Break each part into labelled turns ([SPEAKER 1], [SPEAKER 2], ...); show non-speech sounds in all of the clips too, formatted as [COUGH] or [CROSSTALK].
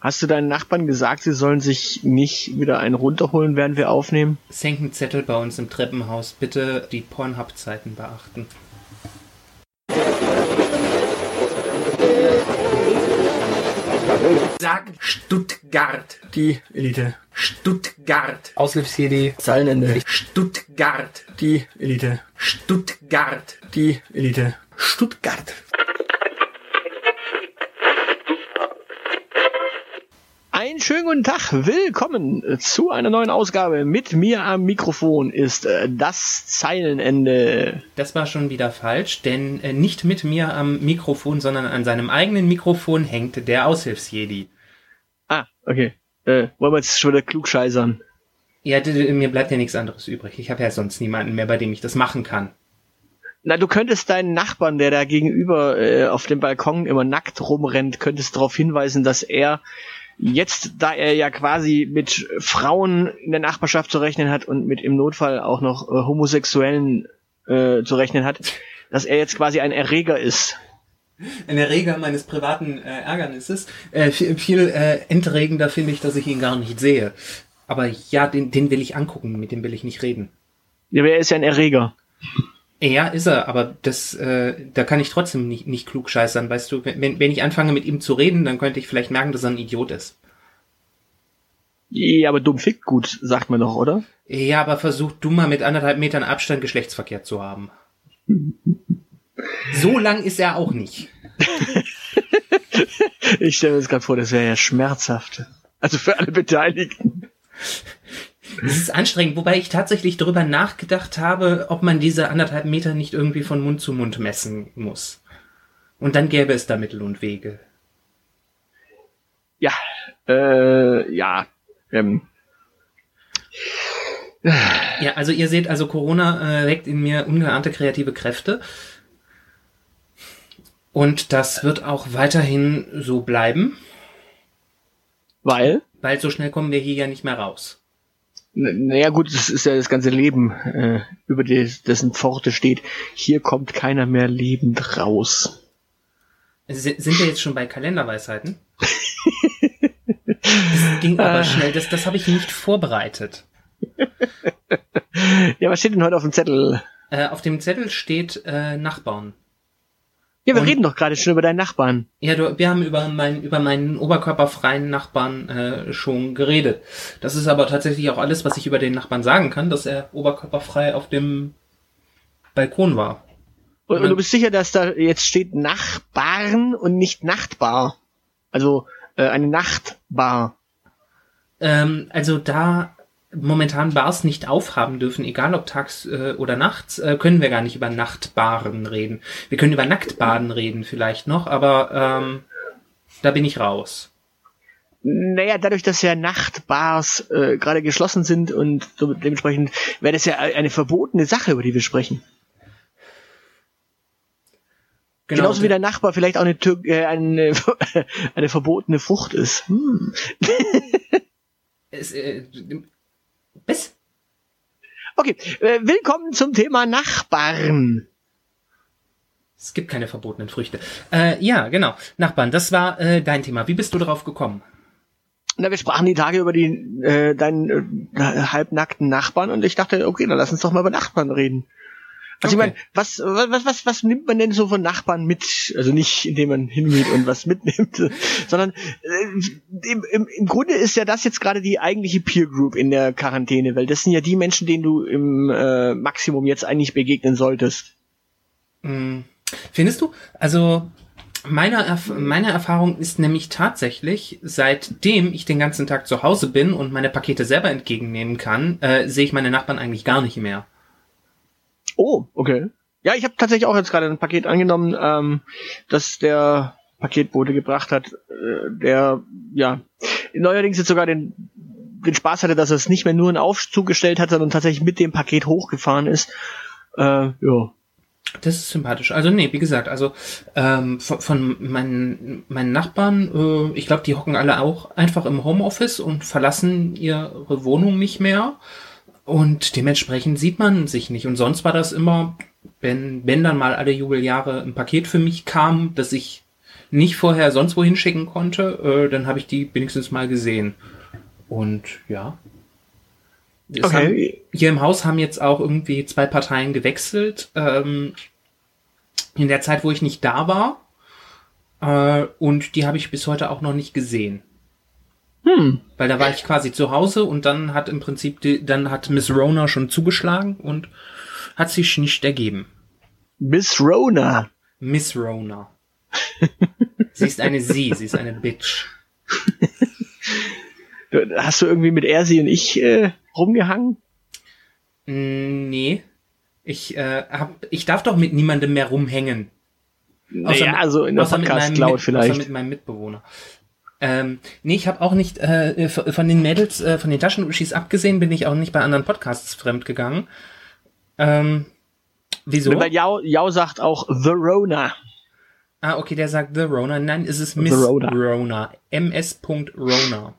[SPEAKER 1] Hast du deinen Nachbarn gesagt, sie sollen sich nicht wieder einen runterholen, während wir aufnehmen?
[SPEAKER 2] Es hängt ein Zettel bei uns im Treppenhaus. Bitte die Pornhub-Zeiten beachten. Sag Stuttgart.
[SPEAKER 1] Die Elite.
[SPEAKER 2] Stuttgart.
[SPEAKER 1] Aushilfs-CD. Zeilenende.
[SPEAKER 2] Stuttgart.
[SPEAKER 1] Die Elite.
[SPEAKER 2] Stuttgart.
[SPEAKER 1] Die Elite. Stuttgart. Einen schönen guten Tag, willkommen zu einer neuen Ausgabe. Mit mir am Mikrofon ist äh, das Zeilenende.
[SPEAKER 2] Das war schon wieder falsch, denn äh, nicht mit mir am Mikrofon, sondern an seinem eigenen Mikrofon hängt der Aushilfsjedi.
[SPEAKER 1] Ah, okay. Äh, wollen wir jetzt schon wieder klugscheißern?
[SPEAKER 2] Ja, mir bleibt ja nichts anderes übrig. Ich habe ja sonst niemanden mehr, bei dem ich das machen kann.
[SPEAKER 1] Na, du könntest deinen Nachbarn, der da gegenüber äh, auf dem Balkon immer nackt rumrennt, könntest darauf hinweisen, dass er jetzt, da er ja quasi mit Frauen in der Nachbarschaft zu rechnen hat und mit im Notfall auch noch äh, Homosexuellen äh, zu rechnen hat, dass er jetzt quasi ein Erreger ist.
[SPEAKER 2] Ein Erreger meines privaten äh, Ärgernisses. Äh, viel viel äh, entregender finde ich, dass ich ihn gar nicht sehe. Aber ja, den, den will ich angucken, mit dem will ich nicht reden.
[SPEAKER 1] Ja, aber er ist ja ein Erreger.
[SPEAKER 2] Ja, ist er, aber das, äh, da kann ich trotzdem nicht, nicht klug scheißern, weißt du, wenn, wenn ich anfange mit ihm zu reden, dann könnte ich vielleicht merken, dass er ein Idiot ist.
[SPEAKER 1] Ja, aber dumm fickt gut, sagt man doch, oder?
[SPEAKER 2] Ja, aber versuch du mal mit anderthalb Metern Abstand Geschlechtsverkehr zu haben. [LAUGHS] So lang ist er auch nicht.
[SPEAKER 1] Ich stelle mir das gerade vor, das wäre ja schmerzhaft. Also für alle Beteiligten. [LAUGHS]
[SPEAKER 2] Es ist anstrengend, wobei ich tatsächlich darüber nachgedacht habe, ob man diese anderthalb Meter nicht irgendwie von Mund zu Mund messen muss. Und dann gäbe es da Mittel und Wege.
[SPEAKER 1] Ja, äh, ja. Ähm,
[SPEAKER 2] Ja, also ihr seht, also Corona äh, weckt in mir ungeahnte kreative Kräfte. Und das wird auch weiterhin so bleiben,
[SPEAKER 1] weil?
[SPEAKER 2] weil so schnell kommen wir hier ja nicht mehr raus.
[SPEAKER 1] Naja gut, das ist ja das ganze Leben, äh, über des, dessen Pforte steht. Hier kommt keiner mehr lebend raus.
[SPEAKER 2] S- Sind wir jetzt schon bei Kalenderweisheiten? [LAUGHS] Das ging aber schnell, das, das habe ich nicht vorbereitet. [LAUGHS]
[SPEAKER 1] Ja, was steht denn heute auf dem Zettel?
[SPEAKER 2] Äh, auf dem Zettel steht äh, Nachbarn.
[SPEAKER 1] Ja, wir
[SPEAKER 2] Und-
[SPEAKER 1] reden doch gerade schon über deinen Nachbarn.
[SPEAKER 2] Ja, du, wir haben über meinen, über meinen oberkörperfreien Nachbarn äh, schon geredet. Das ist aber tatsächlich auch alles, was ich über den Nachbarn sagen kann, dass er oberkörperfrei auf dem Balkon war.
[SPEAKER 1] Und, und du bist sicher, dass da jetzt steht Nachbarn und nicht Nachtbar? Also äh, eine Nachtbar.
[SPEAKER 2] Ähm, also da momentan Bars nicht aufhaben dürfen, egal ob tags äh, oder nachts, äh, können wir gar nicht über Nachtbaren reden. Wir können über Nacktbaden reden vielleicht noch, aber ähm, da bin ich raus.
[SPEAKER 1] Naja, dadurch, dass ja Nachtbars äh, gerade geschlossen sind und so dementsprechend wäre das ja eine verbotene Sache, über die wir sprechen.
[SPEAKER 2] Genau.
[SPEAKER 1] Genauso wie der Nachbar vielleicht auch eine, Tür äh, eine, [LAUGHS] eine verbotene Frucht ist. Hm.
[SPEAKER 2] Es, äh, was?
[SPEAKER 1] Okay, äh, willkommen zum Thema Nachbarn.
[SPEAKER 2] Es gibt keine verbotenen Früchte. Äh, ja, genau. Nachbarn, das war äh, dein Thema. Wie bist du darauf gekommen?
[SPEAKER 1] Na, wir sprachen die Tage über die äh, deinen äh, halbnackten Nachbarn und ich dachte, okay, dann lass uns doch mal über Nachbarn reden. Also
[SPEAKER 2] Okay.
[SPEAKER 1] ich meine, was, was, was, was nimmt man denn so von Nachbarn mit? Also nicht, indem man hingeht und was mitnimmt, [LAUGHS] sondern äh, im, im, im Grunde ist ja das jetzt gerade die eigentliche Peer Group in der Quarantäne, weil das sind ja die Menschen, denen du im äh, Maximum jetzt eigentlich begegnen solltest.
[SPEAKER 2] Hm, Findest du? Also meine, Erf meine Erfahrung ist nämlich tatsächlich, seitdem ich den ganzen Tag zu Hause bin und meine Pakete selber entgegennehmen kann, äh, sehe ich meine Nachbarn eigentlich gar nicht mehr.
[SPEAKER 1] Oh, okay. Ja, ich habe tatsächlich auch jetzt gerade ein Paket angenommen, ähm, das der Paketbote gebracht hat, äh, der ja neuerdings jetzt sogar den den Spaß hatte, dass er es nicht mehr nur in Aufzug gestellt hat, sondern tatsächlich mit dem Paket hochgefahren ist. Äh, ja.
[SPEAKER 2] Das ist sympathisch. Also nee, wie gesagt, also ähm, von, von meinen, meinen Nachbarn, äh, ich glaube, die hocken alle auch einfach im Homeoffice und verlassen ihre Wohnung nicht mehr. Und dementsprechend sieht man sich nicht. Und sonst war das immer, wenn, wenn dann mal alle Jubeljahre ein Paket für mich kam, das ich nicht vorher sonst wohin schicken konnte, äh, dann habe ich die wenigstens mal gesehen. Und ja. Es
[SPEAKER 1] Okay.
[SPEAKER 2] Haben, hier im Haus haben jetzt auch irgendwie zwei Parteien gewechselt. Ähm, in der Zeit, wo ich nicht da war. Äh, und die habe ich bis heute auch noch nicht gesehen.
[SPEAKER 1] Hm.
[SPEAKER 2] Weil da war ich quasi zu Hause und dann hat im Prinzip, die, dann hat Miss Rona schon zugeschlagen und hat sich nicht ergeben.
[SPEAKER 1] Miss Rona.
[SPEAKER 2] Miss Rona. [LAUGHS] sie ist eine Sie, sie ist eine Bitch. [LAUGHS]
[SPEAKER 1] Hast du irgendwie mit er, sie und ich äh, rumgehangen?
[SPEAKER 2] Mm, Nee. Ich, äh, hab, ich darf doch mit niemandem mehr rumhängen. Außer
[SPEAKER 1] Naja,
[SPEAKER 2] mit-
[SPEAKER 1] also in der
[SPEAKER 2] außer
[SPEAKER 1] Podcast-Cloud vielleicht.
[SPEAKER 2] Außer mit meinem Mitbewohner. Ähm, nee, ich habe auch nicht, äh, von von den Mädels, äh, von den Taschenuschis abgesehen, bin ich auch nicht bei anderen Podcasts fremdgegangen. Ähm, wieso?
[SPEAKER 1] Weil Yao, Yao sagt auch The Rona.
[SPEAKER 2] Ah, okay, der sagt The Rona. Nein, es ist Miss
[SPEAKER 1] Rona.
[SPEAKER 2] Rona. MS. Rona.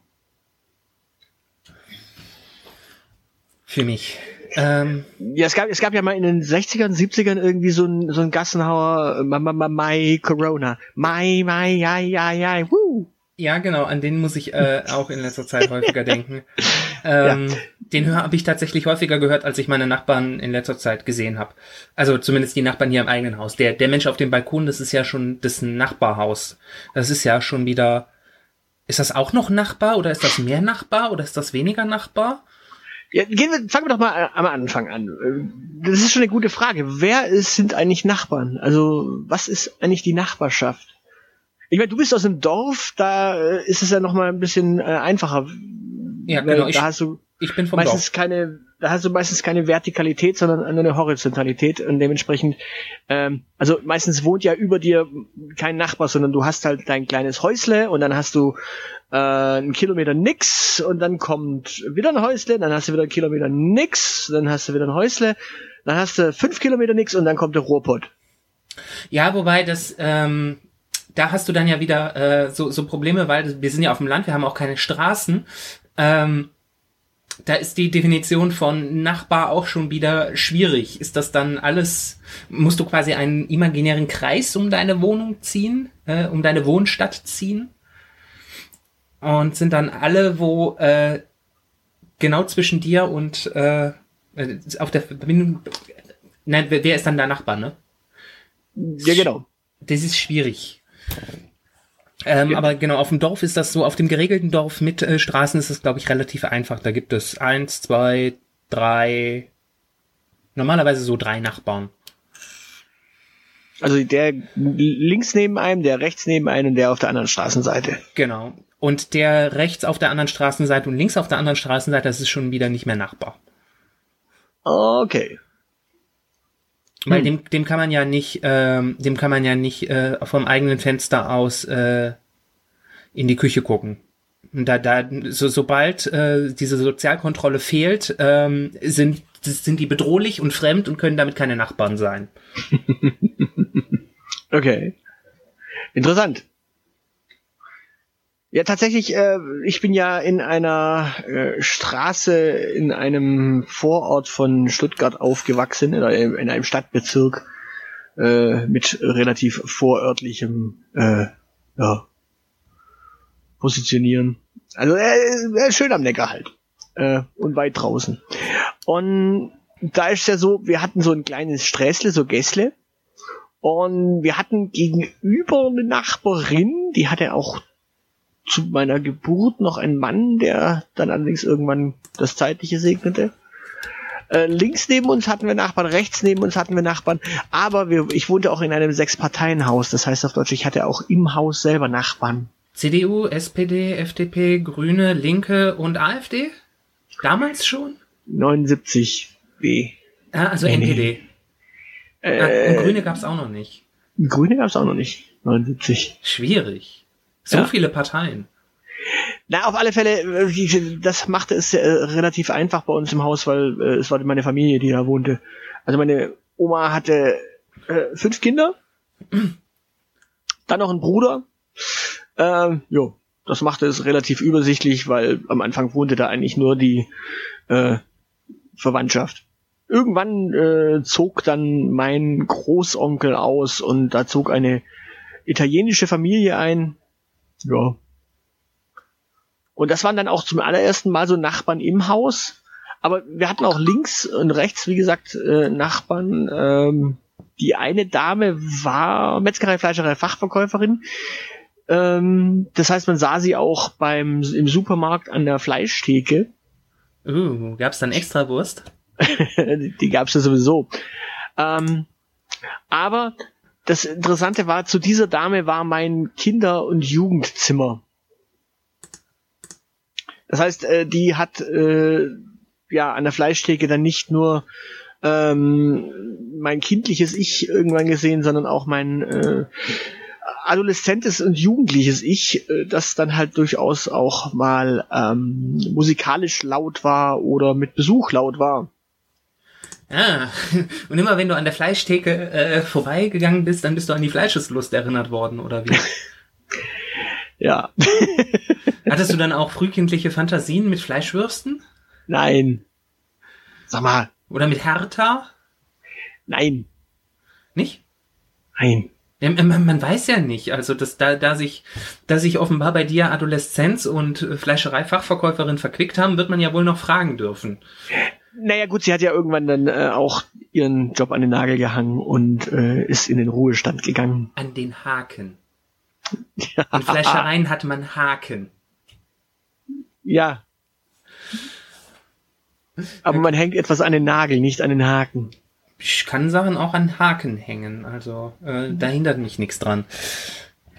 [SPEAKER 2] Für mich. Ähm,
[SPEAKER 1] Ja, es gab, es gab ja mal in den 60ern, 70ern irgendwie so ein, so ein Gassenhauer, äh, Ma- Ma- My Corona. My, my, ja, ja, ja, woo.
[SPEAKER 2] Ja, genau, an den muss ich äh, [LAUGHS] auch in letzter Zeit häufiger denken. Ähm, Den habe ich tatsächlich häufiger gehört, als ich meine Nachbarn in letzter Zeit gesehen habe. Also zumindest die Nachbarn hier im eigenen Haus. Der, der Mensch auf dem Balkon, das ist ja schon das Nachbarhaus. Das ist ja schon wieder. Ist das auch noch Nachbar oder ist das mehr Nachbar oder ist das weniger Nachbar?
[SPEAKER 1] Ja, gehen wir, fangen wir doch mal äh, am Anfang an. Äh, Das ist schon eine gute Frage. Wer ist, sind eigentlich Nachbarn? Also, was ist eigentlich die Nachbarschaft? Ich meine, du bist aus einem Dorf, da äh, ist es ja noch mal ein bisschen äh, einfacher.
[SPEAKER 2] Ja, genau. Ich,
[SPEAKER 1] Da hast du
[SPEAKER 2] ich bin vom
[SPEAKER 1] meistens
[SPEAKER 2] Dorf.
[SPEAKER 1] keine, da hast du meistens keine Vertikalität, sondern nur eine Horizontalität und dementsprechend, ähm, also meistens wohnt ja über dir kein Nachbar, sondern du hast halt dein kleines Häusle und dann hast du äh, einen Kilometer nix und dann kommt wieder ein Häusle, dann hast du wieder einen Kilometer nix, dann hast du wieder ein Häusle, dann hast du fünf Kilometer nix und dann kommt der Ruhrpott.
[SPEAKER 2] Ja, wobei das, ähm, da hast du dann ja wieder äh, so, so Probleme, weil wir sind ja auf dem Land, wir haben auch keine Straßen. Ähm, da ist die Definition von Nachbar auch schon wieder schwierig. Ist das dann alles, musst du quasi einen imaginären Kreis um deine Wohnung ziehen, äh, um deine Wohnstadt ziehen? Und sind dann alle, wo äh, genau zwischen dir und äh, äh, auf der Verbindung, nein, wer, wer ist dann der Nachbar, ne?
[SPEAKER 1] Ja, genau.
[SPEAKER 2] Das ist schwierig. Ähm,
[SPEAKER 1] Ja.
[SPEAKER 2] Aber genau, auf dem Dorf ist das so, auf dem geregelten Dorf mit äh, Straßen ist es, glaube ich, relativ einfach. Da gibt es eins, zwei, drei, normalerweise so drei Nachbarn.
[SPEAKER 1] Also der links neben einem, der rechts neben einem und der auf der anderen Straßenseite.
[SPEAKER 2] Genau. Und der rechts auf der anderen Straßenseite und links auf der anderen Straßenseite, das ist schon wieder nicht mehr Nachbar.
[SPEAKER 1] Okay.
[SPEAKER 2] Weil
[SPEAKER 1] Hm.
[SPEAKER 2] dem, dem kann man ja nicht, ähm, dem kann man ja nicht äh, vom eigenen Fenster aus äh, in die Küche gucken. Und da, da, so, sobald äh, diese Sozialkontrolle fehlt, ähm, sind, sind die bedrohlich und fremd und können damit keine Nachbarn sein. [LAUGHS]
[SPEAKER 1] Okay. Interessant. Ja, tatsächlich, äh, ich bin ja in einer äh, Straße in einem Vorort von Stuttgart aufgewachsen, in einem, in einem Stadtbezirk äh, mit relativ vorörtlichem äh, ja, Positionieren. Also äh, äh, schön am Neckar halt. Äh, und weit draußen. Und da ist ja so, wir hatten so ein kleines Sträßle, so Gässle. Und wir hatten gegenüber eine Nachbarin, die hatte auch zu meiner Geburt noch einen Mann, der dann allerdings irgendwann das Zeitliche segnete. Äh, links neben uns hatten wir Nachbarn, rechts neben uns hatten wir Nachbarn, aber wir, ich wohnte auch in einem Sechs-Parteien-Haus, das heißt auf Deutsch, ich hatte auch im Haus selber Nachbarn.
[SPEAKER 2] CDU, SPD, FDP, Grüne, Linke und AfD? Damals schon?
[SPEAKER 1] 79 B.
[SPEAKER 2] Ah, also
[SPEAKER 1] Nee, nee.
[SPEAKER 2] NPD. Ah,
[SPEAKER 1] Äh,
[SPEAKER 2] und Grüne gab's auch noch nicht.
[SPEAKER 1] Grüne gab es auch noch nicht. 79.
[SPEAKER 2] Schwierig. So
[SPEAKER 1] Ja.
[SPEAKER 2] viele Parteien.
[SPEAKER 1] Na, auf alle Fälle, äh, das machte es äh, relativ einfach bei uns im Haus, weil äh, es war meine Familie, die da wohnte. Also meine Oma hatte äh, fünf Kinder, dann noch einen Bruder. Ähm, jo, das machte es relativ übersichtlich, weil am Anfang wohnte da eigentlich nur die äh, Verwandtschaft. Irgendwann äh, zog dann mein Großonkel aus und da zog eine italienische Familie ein. Ja. Und das waren dann auch zum allerersten Mal so Nachbarn im Haus. Aber wir hatten auch links und rechts, wie gesagt, äh, Nachbarn. Ähm, die eine Dame war Metzgerei, Fleischerei, Fachverkäuferin. Ähm, das heißt, man sah sie auch beim im Supermarkt an der Fleischtheke.
[SPEAKER 2] Uh, gab's dann extra Wurst?
[SPEAKER 1] die, [LAUGHS] die gab's ja sowieso. Ähm, aber das Interessante war, zu dieser Dame war mein Kinder- und Jugendzimmer. Das heißt, äh, die hat äh, ja an der Fleischtheke dann nicht nur ähm, mein kindliches Ich irgendwann gesehen, sondern auch mein äh, adoleszentes und jugendliches Ich, äh, das dann halt durchaus auch mal ähm, musikalisch laut war oder mit Besuch laut war.
[SPEAKER 2] Ah, [LAUGHS] und immer wenn du an der Fleischtheke äh, vorbeigegangen bist, dann bist du an die Fleischeslust erinnert worden, oder wie? [LAUGHS]
[SPEAKER 1] ja. [LAUGHS]
[SPEAKER 2] Hattest du dann auch frühkindliche Fantasien mit Fleischwürsten?
[SPEAKER 1] Nein. Sag mal.
[SPEAKER 2] Oder mit Hertha?
[SPEAKER 1] Nein.
[SPEAKER 2] Nicht?
[SPEAKER 1] Nein.
[SPEAKER 2] Ja, man, man, weiß ja nicht, also dass da, da sich, da sich offenbar bei dir Adoleszenz und Fleischereifachverkäuferin verquickt haben, wird man ja wohl noch fragen dürfen.
[SPEAKER 1] Naja gut, sie hat ja irgendwann dann äh, auch ihren Job an den Nagel gehangen und äh, ist in den Ruhestand gegangen.
[SPEAKER 2] An den Haken. Ja. In Fleischereien hat man Haken.
[SPEAKER 1] Ja. Aber man hängt etwas an den Nagel, nicht an den Haken.
[SPEAKER 2] Ich kann Sachen auch an Haken hängen, also äh, da hindert mich nichts dran.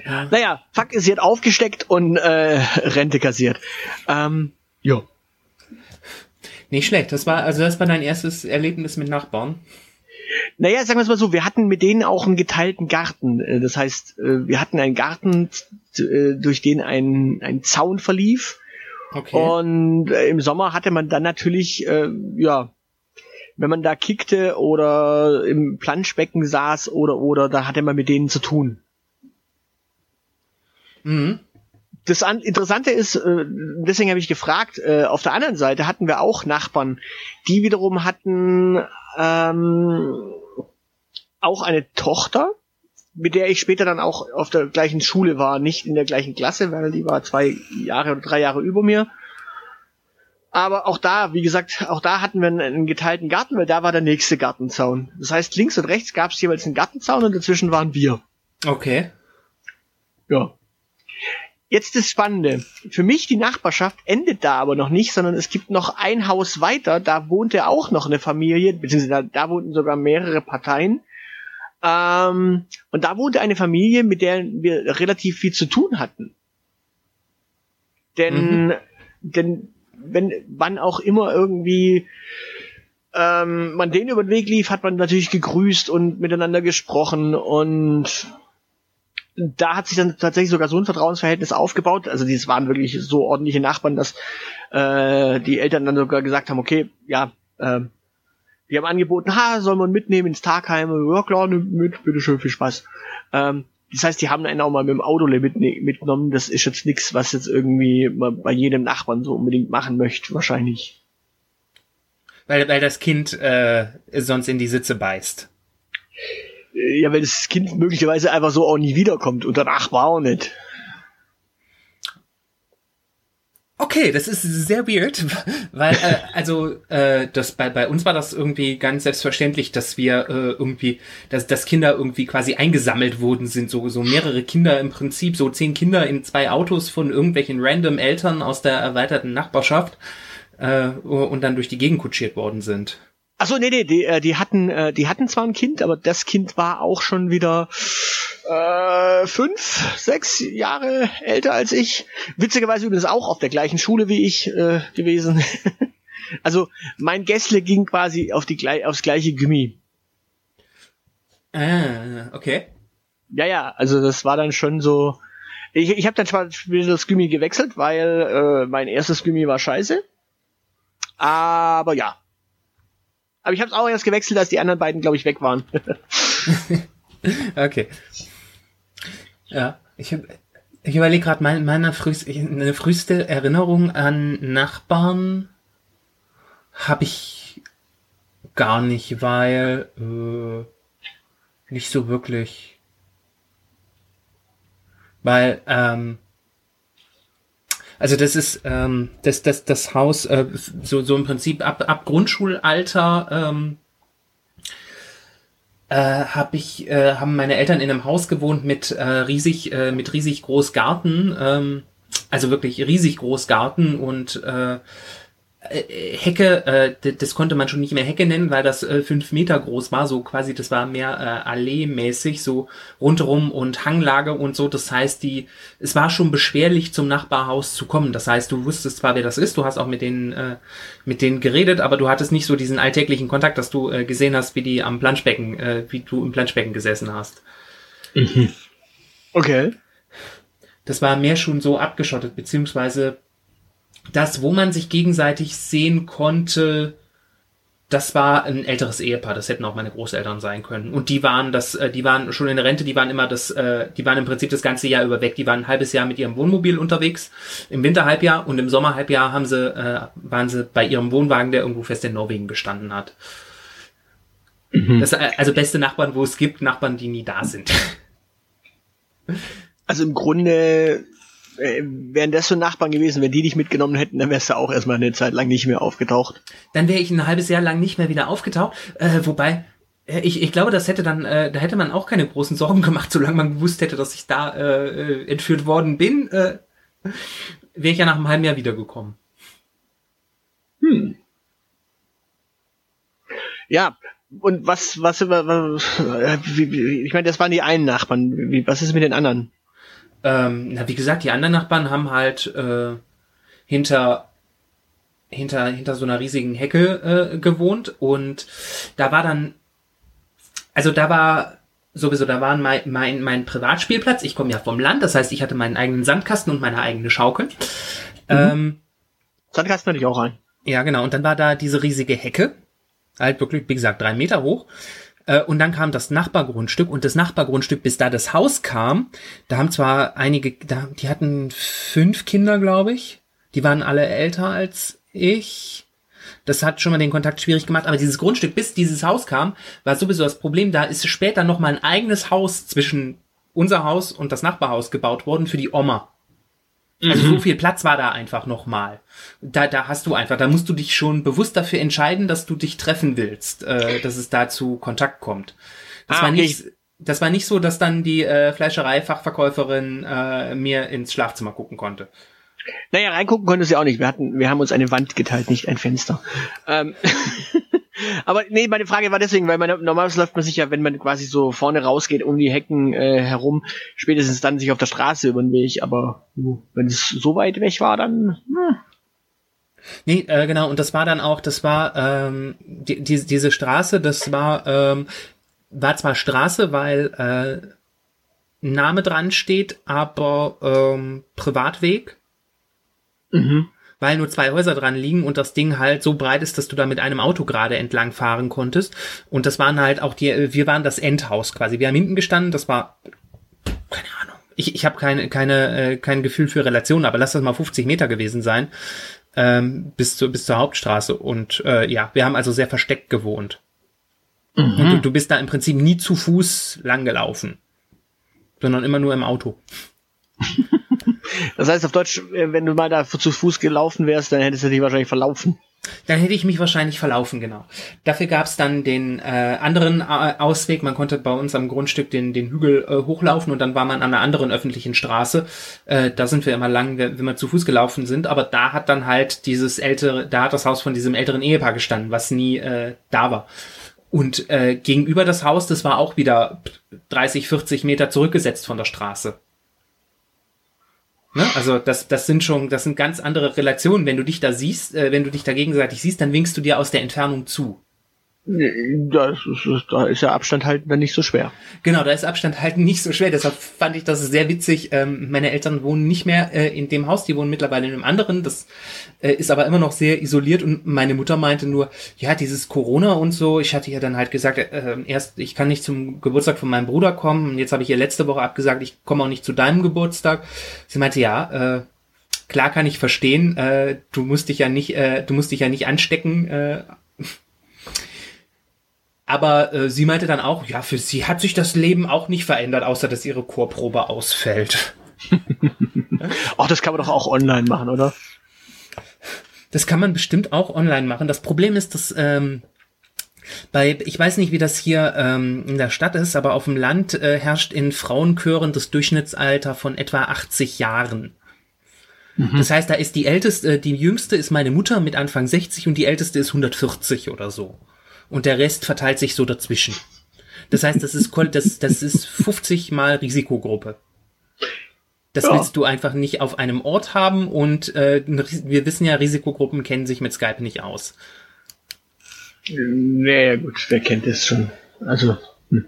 [SPEAKER 1] Ja. Naja, Fakt ist, sie hat aufgesteckt und äh, Rente kassiert. Ähm, ja.
[SPEAKER 2] Nicht schlecht. Das war, also das war dein erstes Erlebnis mit Nachbarn.
[SPEAKER 1] Naja, sagen wir es mal so, wir hatten mit denen auch einen geteilten Garten. Äh, das heißt, äh, wir hatten einen Garten, äh, durch den ein, ein Zaun verlief. Okay. Und im Sommer hatte man dann natürlich, ja, wenn man da kickte oder im Planschbecken saß oder oder da hatte man mit denen zu tun. Mhm das Interessante ist, äh, deswegen habe ich gefragt, äh, auf der anderen Seite hatten wir auch Nachbarn, die wiederum hatten ähm, auch eine Tochter, mit der ich später dann auch auf der gleichen Schule war, nicht in der gleichen Klasse, weil die war zwei Jahre oder drei Jahre über mir. Aber auch da, wie gesagt, auch da hatten wir einen, geteilten Garten, weil da war der nächste Gartenzaun. Das heißt, links und rechts gab es jeweils einen Gartenzaun und dazwischen waren wir.
[SPEAKER 2] Okay.
[SPEAKER 1] Ja. Jetzt das Spannende. Für mich die Nachbarschaft endet da aber noch nicht, sondern es gibt noch ein Haus weiter, da wohnte auch noch eine Familie, beziehungsweise da, da wohnten sogar mehrere Parteien. Ähm, und da wohnte eine Familie, mit der wir relativ viel zu tun hatten. Denn, mhm. denn wenn wann auch immer irgendwie ähm, man den über den Weg lief, hat man natürlich gegrüßt und miteinander gesprochen und da hat sich dann tatsächlich sogar so ein Vertrauensverhältnis aufgebaut. Also die waren wirklich so ordentliche Nachbarn, dass äh, die Eltern dann sogar gesagt haben, okay, ja, äh, die haben angeboten, ha, soll man mitnehmen ins Tagheim? Ja klar, mit, bitteschön, viel Spaß. Ähm, das heißt, die haben einen auch mal mit dem Auto mit, mitgenommen. Das ist jetzt nichts, was jetzt irgendwie bei jedem Nachbarn so unbedingt machen möchte, wahrscheinlich.
[SPEAKER 2] Weil, weil das Kind äh, sonst in die Sitze beißt
[SPEAKER 1] ja, wenn das Kind möglicherweise einfach so auch nie wiederkommt und danach war auch nicht.
[SPEAKER 2] Okay, das ist sehr weird, [LAUGHS] weil äh, also äh, das bei bei uns war das irgendwie ganz selbstverständlich, dass wir äh, irgendwie, dass dass Kinder irgendwie quasi eingesammelt wurden sind, so so mehrere Kinder im Prinzip, so zehn Kinder in zwei Autos von irgendwelchen random Eltern aus der erweiterten Nachbarschaft äh, und dann durch die Gegend kutschiert worden sind.
[SPEAKER 1] Achso, nee, nee, die, äh, die hatten, äh, die hatten zwar ein Kind, aber das Kind war auch schon wieder äh, fünf, sechs Jahre älter als ich. Witzigerweise übrigens auch auf der gleichen Schule wie ich äh, gewesen. [LAUGHS] also mein Gässle ging quasi auf die aufs gleiche Gummi.
[SPEAKER 2] Ah, okay.
[SPEAKER 1] Ja, ja, also das war dann schon so. Ich, ich habe dann zwar das Gummi gewechselt, weil äh, mein erstes Gummi war scheiße. Aber ja, aber ich habe es auch erst gewechselt, als die anderen beiden, glaube ich, weg waren. [LAUGHS]
[SPEAKER 2] okay. Ja, ich, ich überlege gerade, meine, meine frühste, eine früheste Erinnerung an Nachbarn habe ich gar nicht, weil äh, nicht so wirklich. Weil, ähm, also das ist ähm, das, das, das Haus, äh, so, so im Prinzip ab, ab Grundschulalter ähm, äh, habe ich, äh, haben meine Eltern in einem Haus gewohnt mit äh, riesig, äh, mit riesig groß Garten, ähm, also wirklich riesig groß Garten und äh, Hecke, äh, das konnte man schon nicht mehr Hecke nennen, weil das äh, fünf Meter groß war, so quasi, das war mehr äh, Allee-mäßig, so rundherum und Hanglage und so. Das heißt, die, es war schon beschwerlich, zum Nachbarhaus zu kommen. Das heißt, du wusstest zwar, wer das ist, du hast auch mit denen, äh, mit denen geredet, aber du hattest nicht so diesen alltäglichen Kontakt, dass du äh, gesehen hast, wie die am Planschbecken, äh, wie du im Planschbecken gesessen hast.
[SPEAKER 1] Mhm. Okay.
[SPEAKER 2] Das war mehr schon so abgeschottet, beziehungsweise das, wo man sich gegenseitig sehen konnte, das war ein älteres Ehepaar, das hätten auch meine Großeltern sein können. Und die waren das, äh, die waren schon in der Rente, die waren immer das, äh, die waren im Prinzip das ganze Jahr über weg. Die waren ein halbes Jahr mit ihrem Wohnmobil unterwegs im Winterhalbjahr und im Sommerhalbjahr haben sie, äh, waren sie bei ihrem Wohnwagen, der irgendwo fest in Norwegen gestanden hat. Mhm. Das, also beste Nachbarn, wo es gibt, Nachbarn, die nie da sind.
[SPEAKER 1] Also im Grunde äh, wären das so Nachbarn gewesen, wenn die dich mitgenommen hätten, dann wärst du auch erstmal eine Zeit lang nicht mehr aufgetaucht.
[SPEAKER 2] Dann wäre ich ein halbes Jahr lang nicht mehr wieder aufgetaucht. Äh, wobei, äh, ich, ich glaube, das hätte dann, äh, da hätte man auch keine großen Sorgen [LAUGHS] gemacht, solange man gewusst hätte, dass ich da äh, äh entführt worden bin, äh, wäre ich ja nach einem halben Jahr wiedergekommen.
[SPEAKER 1] Hm. Ja, und was, was, was ich meine, das waren die einen Nachbarn. Wie, was ist mit den anderen?
[SPEAKER 2] Ähm, na, wie gesagt, die anderen Nachbarn haben halt äh, hinter hinter hinter so einer riesigen Hecke äh, gewohnt und da war dann also da war sowieso da war mein mein, mein Privatspielplatz. Ich komme ja vom Land, das heißt, ich hatte meinen eigenen Sandkasten und meine eigene Schaukel. Mhm.
[SPEAKER 1] Ähm, Sandkasten hatte ich auch ein.
[SPEAKER 2] Ja, genau. Und dann war da diese riesige Hecke, halt wirklich, wie gesagt, drei Meter hoch. Äh, und dann kam das Nachbargrundstück und das Nachbargrundstück, bis da das Haus kam, da haben zwar einige, die hatten fünf Kinder, glaube ich. Die waren alle älter als ich. Das hat schon mal den Kontakt schwierig gemacht, aber dieses Grundstück, bis dieses Haus kam, war sowieso das Problem. Da ist später noch mal ein eigenes Haus zwischen unser Haus und das Nachbarhaus gebaut worden für die Oma. Also mhm. so viel Platz war da einfach nochmal. Da, da hast du einfach, da musst du dich schon bewusst dafür entscheiden, dass du dich treffen willst, äh, dass es da zu Kontakt kommt. Das ah, war okay. nicht, das war nicht so, dass dann die äh, Fleischerei-Fachverkäuferin äh, mir ins Schlafzimmer gucken konnte.
[SPEAKER 1] Naja, reingucken konnte sie auch nicht. Wir hatten, wir haben uns eine Wand geteilt, nicht ein Fenster. Ähm [LAUGHS] Aber nee, meine Frage war deswegen, weil man normalerweise läuft man sich ja, wenn man quasi so vorne rausgeht um die Hecken äh, herum, spätestens dann sich auf der Straße über den Weg. Aber wenn es so weit weg war, dann. Hm.
[SPEAKER 2] Nee, äh, genau, und das war dann auch, das war ähm, die, die, diese Straße, das war, ähm, war zwar Straße, weil äh, Name dran steht, aber ähm, Privatweg. Mhm weil nur zwei Häuser dran liegen und das Ding halt so breit ist, dass du da mit einem Auto gerade entlang fahren konntest. Und das waren halt auch die, wir waren das Endhaus quasi. Wir haben hinten gestanden, das war, keine Ahnung. Ich, ich habe keine, keine, äh, kein Gefühl für Relationen, aber lass das mal 50 Meter gewesen sein. Ähm, bis, zu, bis zur Hauptstraße. Und äh, ja, wir haben also sehr versteckt gewohnt. Mhm. Und du, du bist da im Prinzip nie zu Fuß langgelaufen, sondern immer nur im Auto. [LAUGHS]
[SPEAKER 1] Das heißt auf Deutsch, äh, wenn du mal da zu Fuß gelaufen wärst, dann hättest du dich wahrscheinlich verlaufen.
[SPEAKER 2] Dann hätte ich mich wahrscheinlich verlaufen, genau. Dafür gab es dann den äh, anderen äh, Ausweg. Man konnte bei uns am Grundstück den, den Hügel äh, hochlaufen und dann war man an einer anderen öffentlichen Straße. Äh, da sind wir immer lang, wenn wir zu Fuß gelaufen sind. Aber da hat dann halt dieses ältere, da hat das Haus von diesem älteren Ehepaar gestanden, was nie äh, da war. Und äh, gegenüber das Haus, das war auch wieder 30, 40 Meter zurückgesetzt von der Straße. Ne? Also das, das sind schon, das sind ganz andere Relationen. Wenn du dich da siehst, äh, wenn du dich da gegenseitig siehst, dann winkst du dir aus der Entfernung zu.
[SPEAKER 1] Da ist, da ist ja Abstand halten dann nicht so schwer.
[SPEAKER 2] Genau, da ist Abstand halten nicht so schwer. Deshalb fand ich das sehr witzig. Ähm, meine Eltern wohnen nicht mehr äh, in dem Haus, die wohnen mittlerweile in einem anderen. Das äh, ist aber immer noch sehr isoliert. Und meine Mutter meinte nur, ja, dieses Corona und so. Ich hatte ja dann halt gesagt, äh, erst ich kann nicht zum Geburtstag von meinem Bruder kommen. Und jetzt habe ich ihr letzte Woche abgesagt, ich komme auch nicht zu deinem Geburtstag. Sie meinte, ja, äh, klar kann ich verstehen. Äh, du musst dich ja nicht, äh, du musst dich ja nicht anstecken. Äh, aber äh, sie meinte dann auch, ja, für sie hat sich das Leben auch nicht verändert, außer dass ihre Chorprobe ausfällt. [LAUGHS]
[SPEAKER 1] Ach, das kann man doch auch online machen, oder?
[SPEAKER 2] Das kann man bestimmt auch online machen. Das Problem ist, dass ähm, bei, ich weiß nicht, wie das hier ähm, in der Stadt ist, aber auf dem Land äh, herrscht in Frauenchören das Durchschnittsalter von etwa 80 Jahren. Mhm. Das heißt, da ist die älteste, die jüngste ist meine Mutter mit Anfang 60 und die älteste ist 140 oder so. Und der Rest verteilt sich so dazwischen. Das heißt, das ist, das, das ist 50 mal Risikogruppe. Das ja. willst du einfach nicht auf einem Ort haben und äh, wir wissen ja, Risikogruppen kennen sich mit Skype nicht aus.
[SPEAKER 1] Naja, gut, wer kennt es schon? Also. Hm.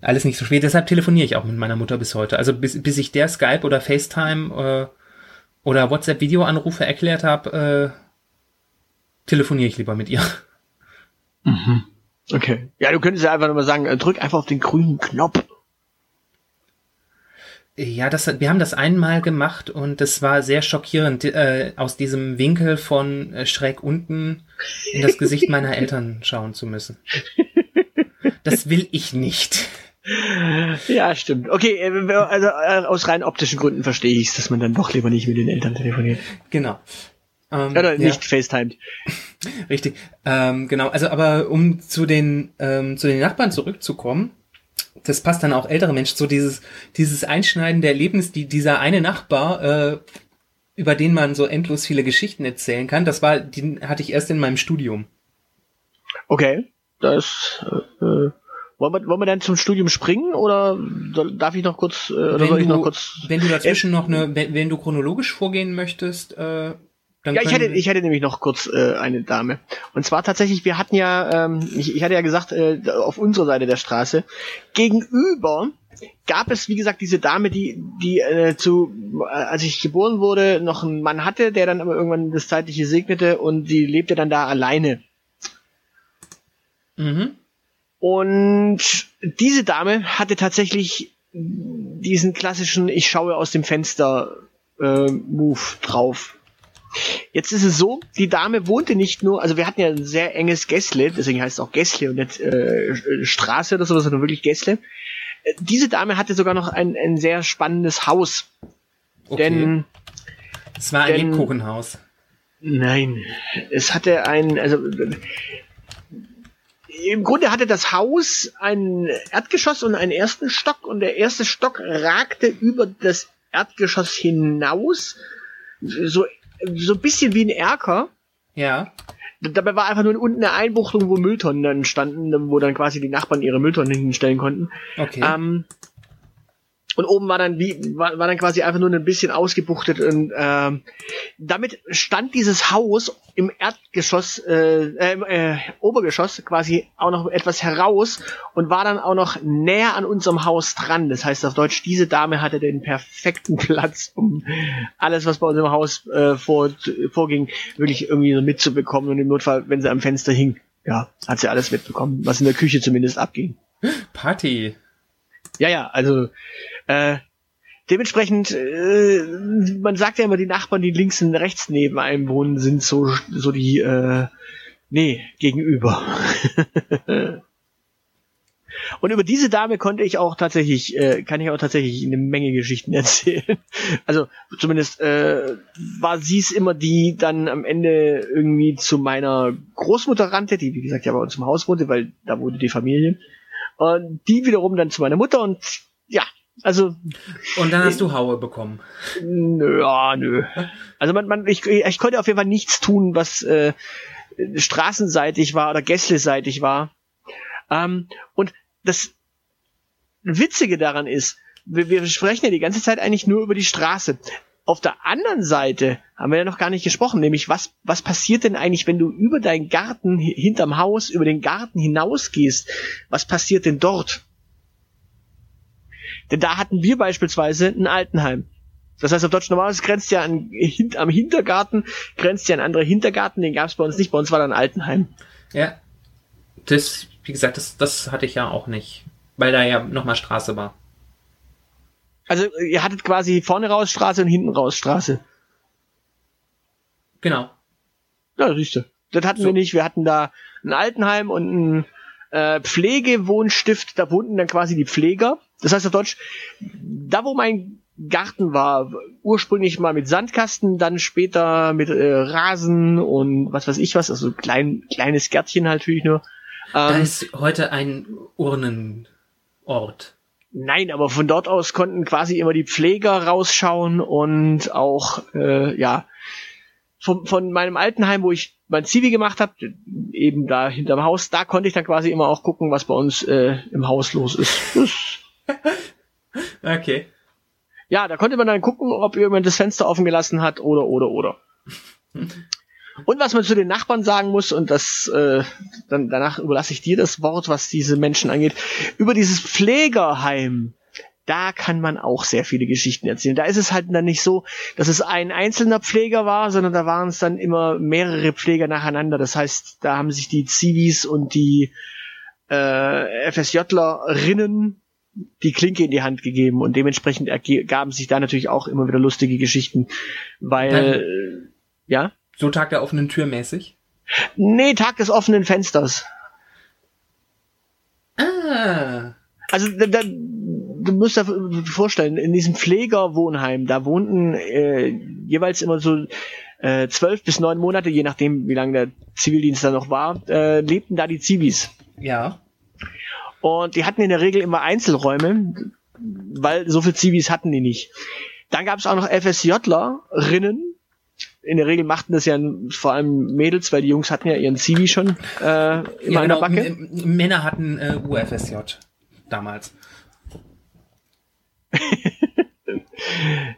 [SPEAKER 2] Alles nicht so schwer. Deshalb telefoniere ich auch mit meiner Mutter bis heute. Also bis, bis ich der Skype oder FaceTime äh, oder WhatsApp-Videoanrufe erklärt habe, äh, telefoniere ich lieber mit ihr.
[SPEAKER 1] Mhm. Okay. Ja, du könntest ja einfach nur mal sagen, äh, drück einfach auf den grünen Knopf.
[SPEAKER 2] Ja, das, wir haben das einmal gemacht und das war sehr schockierend, äh, aus diesem Winkel von äh, schräg unten in das Gesicht [LAUGHS] meiner Eltern schauen zu müssen. Das will ich nicht.
[SPEAKER 1] Ja, stimmt. Okay, äh, also äh, aus rein optischen Gründen verstehe ich es, dass man dann doch lieber nicht mit den Eltern telefoniert.
[SPEAKER 2] Genau.
[SPEAKER 1] Ähm, Oder nicht ja. FaceTimed.
[SPEAKER 2] Richtig. Ähm, genau. Also, aber um zu den ähm, zu den Nachbarn zurückzukommen, das passt dann auch ältere Menschen, so dieses, dieses einschneidende Erlebnis, die dieser eine Nachbar, äh, über den man so endlos viele Geschichten erzählen kann, das war, den hatte ich erst in meinem Studium.
[SPEAKER 1] Okay, das, äh, äh wollen wir, wollen wir dann zum Studium springen oder darf ich noch kurz, äh, oder
[SPEAKER 2] wenn
[SPEAKER 1] soll
[SPEAKER 2] du,
[SPEAKER 1] ich noch kurz?
[SPEAKER 2] Wenn du dazwischen noch eine, wenn, wenn du chronologisch vorgehen möchtest, äh,
[SPEAKER 1] dann ja, ich hätte, ich hätte nämlich noch kurz äh, eine Dame. Und zwar tatsächlich, wir hatten ja, ähm, ich, ich hatte ja gesagt, äh, auf unserer Seite der Straße, gegenüber gab es, wie gesagt, diese Dame, die, die äh, zu, äh, als ich geboren wurde, noch einen Mann hatte, der dann aber irgendwann das Zeitliche segnete und die lebte dann da alleine. Mhm. Und diese Dame hatte tatsächlich diesen klassischen Ich schaue aus dem Fenster äh, Move drauf. Jetzt ist es so, die Dame wohnte nicht nur, also wir hatten ja ein sehr enges Gässle, deswegen heißt es auch Gässle und nicht äh, Straße oder so, sondern wirklich Gässle. Äh, diese Dame hatte sogar noch ein, ein sehr spannendes Haus. Okay. Denn
[SPEAKER 2] es war ein denn, Lebkuchenhaus.
[SPEAKER 1] Nein, es hatte ein, also im Grunde hatte das Haus ein Erdgeschoss und einen ersten Stock und der erste Stock ragte über das Erdgeschoss hinaus, so so ein bisschen wie ein Erker.
[SPEAKER 2] Ja.
[SPEAKER 1] Dabei war einfach nur unten eine Einbuchtung, wo Mülltonnen dann standen, wo dann quasi die Nachbarn ihre Mülltonnen hinstellen konnten.
[SPEAKER 2] Okay.
[SPEAKER 1] Ähm, und oben war dann wie war, war dann quasi einfach nur ein bisschen ausgebuchtet und ähm, damit stand dieses Haus im Erdgeschoss äh, äh, äh, Obergeschoss quasi auch noch etwas heraus und war dann auch noch näher an unserem Haus dran. Das heißt auf Deutsch diese Dame hatte den perfekten [LAUGHS] Platz um alles was bei uns im Haus äh, vor, vorging wirklich irgendwie so mitzubekommen. Und im Notfall wenn sie am Fenster hing ja hat sie alles mitbekommen was in der Küche zumindest abging.
[SPEAKER 2] Party
[SPEAKER 1] ja, ja, also äh, dementsprechend, äh, man sagt ja immer, die Nachbarn, die links und rechts neben einem wohnen, sind so, so die, äh, nee, gegenüber. [LAUGHS] Und über diese Dame konnte ich auch tatsächlich, äh, kann ich auch tatsächlich eine Menge Geschichten [LAUGHS] erzählen. Also zumindest äh, war sie es immer, die dann am Ende irgendwie zu meiner Großmutter rannte, die wie gesagt ja bei uns im Haus wohnte, weil da wohnte die Familie. Und die wiederum dann zu meiner Mutter und ja, also.
[SPEAKER 2] Und dann hast du Haue bekommen.
[SPEAKER 1] Nö, ja, nö. Also man, man, ich, ich konnte auf jeden Fall nichts tun, was äh, straßenseitig war oder gästleseitig war. Ähm, und das Witzige daran ist, wir, wir sprechen ja die ganze Zeit eigentlich nur über die Straße. Auf der anderen Seite haben wir ja noch gar nicht gesprochen, nämlich was, was passiert denn eigentlich, wenn du über deinen Garten, hinterm Haus, über den Garten hinausgehst? Was passiert denn dort? Denn da hatten wir beispielsweise ein Altenheim. Das heißt, auf Deutsch normales grenzt ja an, hint, am Hintergarten, grenzt ja ein anderer Hintergarten, den gab es bei uns nicht, bei uns war da ein Altenheim.
[SPEAKER 2] Ja. Das, wie gesagt, das, das hatte ich ja auch nicht. Weil da ja nochmal Straße war.
[SPEAKER 1] Also ihr hattet quasi vorne raus Straße und hinten raus Straße.
[SPEAKER 2] Genau.
[SPEAKER 1] Ja, siehst du. Das hatten so. wir nicht. Wir hatten da ein Altenheim und ein äh, Pflegewohnstift. Da wohnten dann quasi die Pfleger. Das heißt auf Deutsch, da wo mein Garten war, ursprünglich mal mit Sandkasten, dann später mit äh, Rasen und was weiß ich was, also klein, kleines Gärtchen halt natürlich nur.
[SPEAKER 2] Ähm, da ist heute ein Urnenort.
[SPEAKER 1] Nein, aber von dort aus konnten quasi immer die Pfleger rausschauen und auch, äh, ja, von, von meinem Altenheim, wo ich mein Zivi gemacht habe, eben da hinterm Haus, da konnte ich dann quasi immer auch gucken, was bei uns äh, im Haus los ist. [LAUGHS]
[SPEAKER 2] okay.
[SPEAKER 1] Ja, da konnte man dann gucken, ob jemand das Fenster offen gelassen hat oder oder oder. [LAUGHS] Und was man zu den Nachbarn sagen muss, und das äh, dann danach überlasse ich dir das Wort, was diese Menschen angeht, über dieses Pflegerheim, da kann man auch sehr viele Geschichten erzählen. Da ist es halt dann nicht so, dass es ein einzelner Pfleger war, sondern da waren es dann immer mehrere Pfleger nacheinander. Das heißt, da haben sich die Zivis und die äh, FSJlerinnen die Klinke in die Hand gegeben und dementsprechend ergaben sich da natürlich auch immer wieder lustige Geschichten, weil, Dann, ja?
[SPEAKER 2] So Tag der offenen Tür mäßig?
[SPEAKER 1] Nee, Tag des offenen Fensters.
[SPEAKER 2] Ah.
[SPEAKER 1] Also, da, da, du musst dir vorstellen, in diesem Pflegerwohnheim, da wohnten äh, jeweils immer so äh, zwölf bis neun Monate, je nachdem, wie lange der Zivildienst da noch war, äh, lebten da die Zivis.
[SPEAKER 2] Ja.
[SPEAKER 1] Und die hatten in der Regel immer Einzelräume, weil so viel Zivis hatten die nicht. Dann gab es auch noch FSJlerinnen. In der Regel machten das ja vor allem Mädels, weil die Jungs hatten ja ihren Zivi schon äh, immer ja, in der genau. Backe.
[SPEAKER 2] Männer hatten äh, UFSJ damals. [LAUGHS]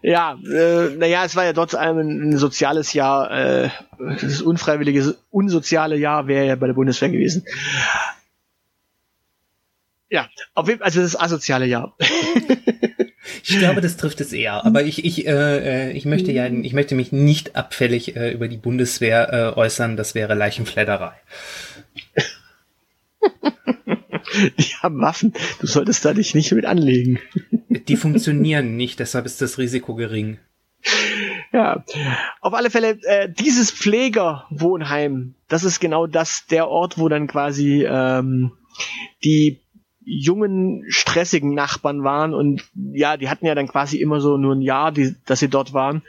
[SPEAKER 1] ja, äh, naja, es war ja trotz allem ein, ein soziales Jahr, äh, das unfreiwillige, unsoziale Jahr wäre ja bei der Bundeswehr gewesen. Ja, auf jeden Fall, also das asoziale Jahr. [LAUGHS]
[SPEAKER 2] ich glaube, das trifft es eher. Aber ich, ich, äh, äh, ich möchte ja, ich möchte mich nicht abfällig äh, über die Bundeswehr äh, äußern. Das wäre Leichenfledderei. [LAUGHS]
[SPEAKER 1] Die haben Waffen. Du solltest da dich nicht mit anlegen. [LAUGHS]
[SPEAKER 2] Die funktionieren nicht, deshalb ist das Risiko gering.
[SPEAKER 1] Ja, auf alle Fälle, äh, dieses Pflegerwohnheim, das ist genau das, der Ort, wo dann quasi ähm, die jungen, stressigen Nachbarn waren und ja, die hatten ja dann quasi immer so nur ein Jahr, die, dass sie dort waren.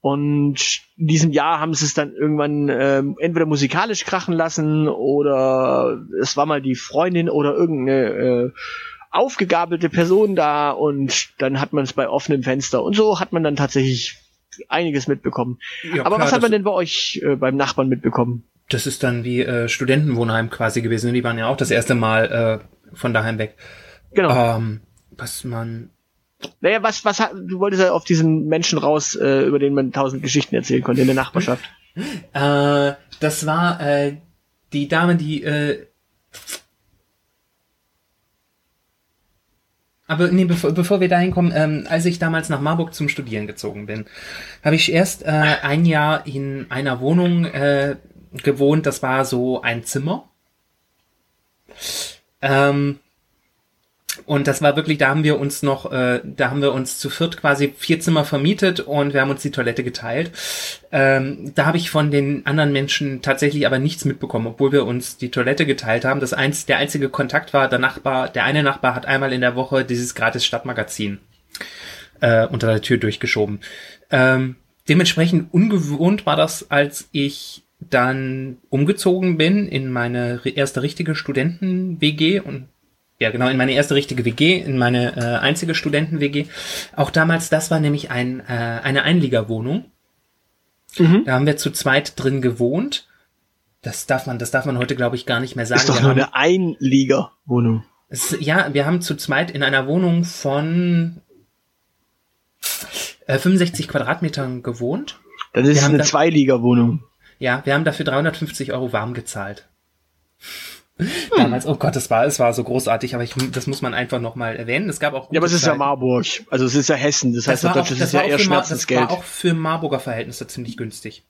[SPEAKER 1] Und in diesem Jahr haben sie es dann irgendwann äh, entweder musikalisch krachen lassen oder es war mal die Freundin oder irgendeine äh, aufgegabelte Person da und dann hat man es bei offenem Fenster und so hat man dann tatsächlich einiges mitbekommen. Ja, Aber klar, was hat man denn bei euch äh, beim Nachbarn mitbekommen?
[SPEAKER 2] Das ist dann wie äh, Studentenwohnheim quasi gewesen. Die waren ja auch das erste Mal äh, von daheim weg.
[SPEAKER 1] Genau.
[SPEAKER 2] Ähm, was man.
[SPEAKER 1] Naja, was, was hat, du wolltest ja auf diesen Menschen raus, äh, über den man tausend Geschichten erzählen konnte in der Nachbarschaft. [LAUGHS]
[SPEAKER 2] äh, das war äh, die Dame, die äh, Aber nee, bevor, bevor wir dahin kommen, ähm, als ich damals nach Marburg zum Studieren gezogen bin, habe ich erst äh, ein Jahr in einer Wohnung äh, gewohnt, das war so ein Zimmer. Ähm, und das war wirklich, da haben wir uns noch, äh, da haben wir uns zu viert quasi vier Zimmer vermietet und wir haben uns die Toilette geteilt. Ähm, da habe ich von den anderen Menschen tatsächlich aber nichts mitbekommen, obwohl wir uns die Toilette geteilt haben. Das eins, der einzige Kontakt war, der Nachbar, der eine Nachbar hat einmal in der Woche dieses gratis Stadtmagazin äh, unter der Tür durchgeschoben. Ähm, dementsprechend ungewohnt war das, als ich dann umgezogen bin in meine erste richtige Studenten-WG und ja, genau, in meine erste richtige WG, in meine äh, einzige Studenten-WG. Auch damals, das war nämlich ein, äh, eine Einliegerwohnung. Mhm. Da haben wir zu zweit drin gewohnt. Das darf man, das darf man heute, glaube ich, gar nicht mehr sagen.
[SPEAKER 1] Ist doch
[SPEAKER 2] wir
[SPEAKER 1] nur haben, eine Einliegerwohnung.
[SPEAKER 2] Es, ja, wir haben zu zweit in einer Wohnung von äh, 65 Quadratmetern gewohnt.
[SPEAKER 1] Dann ist wir eine Zweiliegerwohnung.
[SPEAKER 2] Ja, wir haben dafür 350 Euro warm gezahlt. Hm. Damals, oh Gott, das war, es war so großartig, aber ich, das muss man einfach nochmal erwähnen. Es gab auch
[SPEAKER 1] Ja, aber es ist
[SPEAKER 2] Zeiten.
[SPEAKER 1] ja Marburg. Also es ist ja Hessen. Das, das heißt, auf Deutsch ist ja eher Schmerzensgeld.
[SPEAKER 2] Das war auch für Marburger Verhältnisse ziemlich günstig.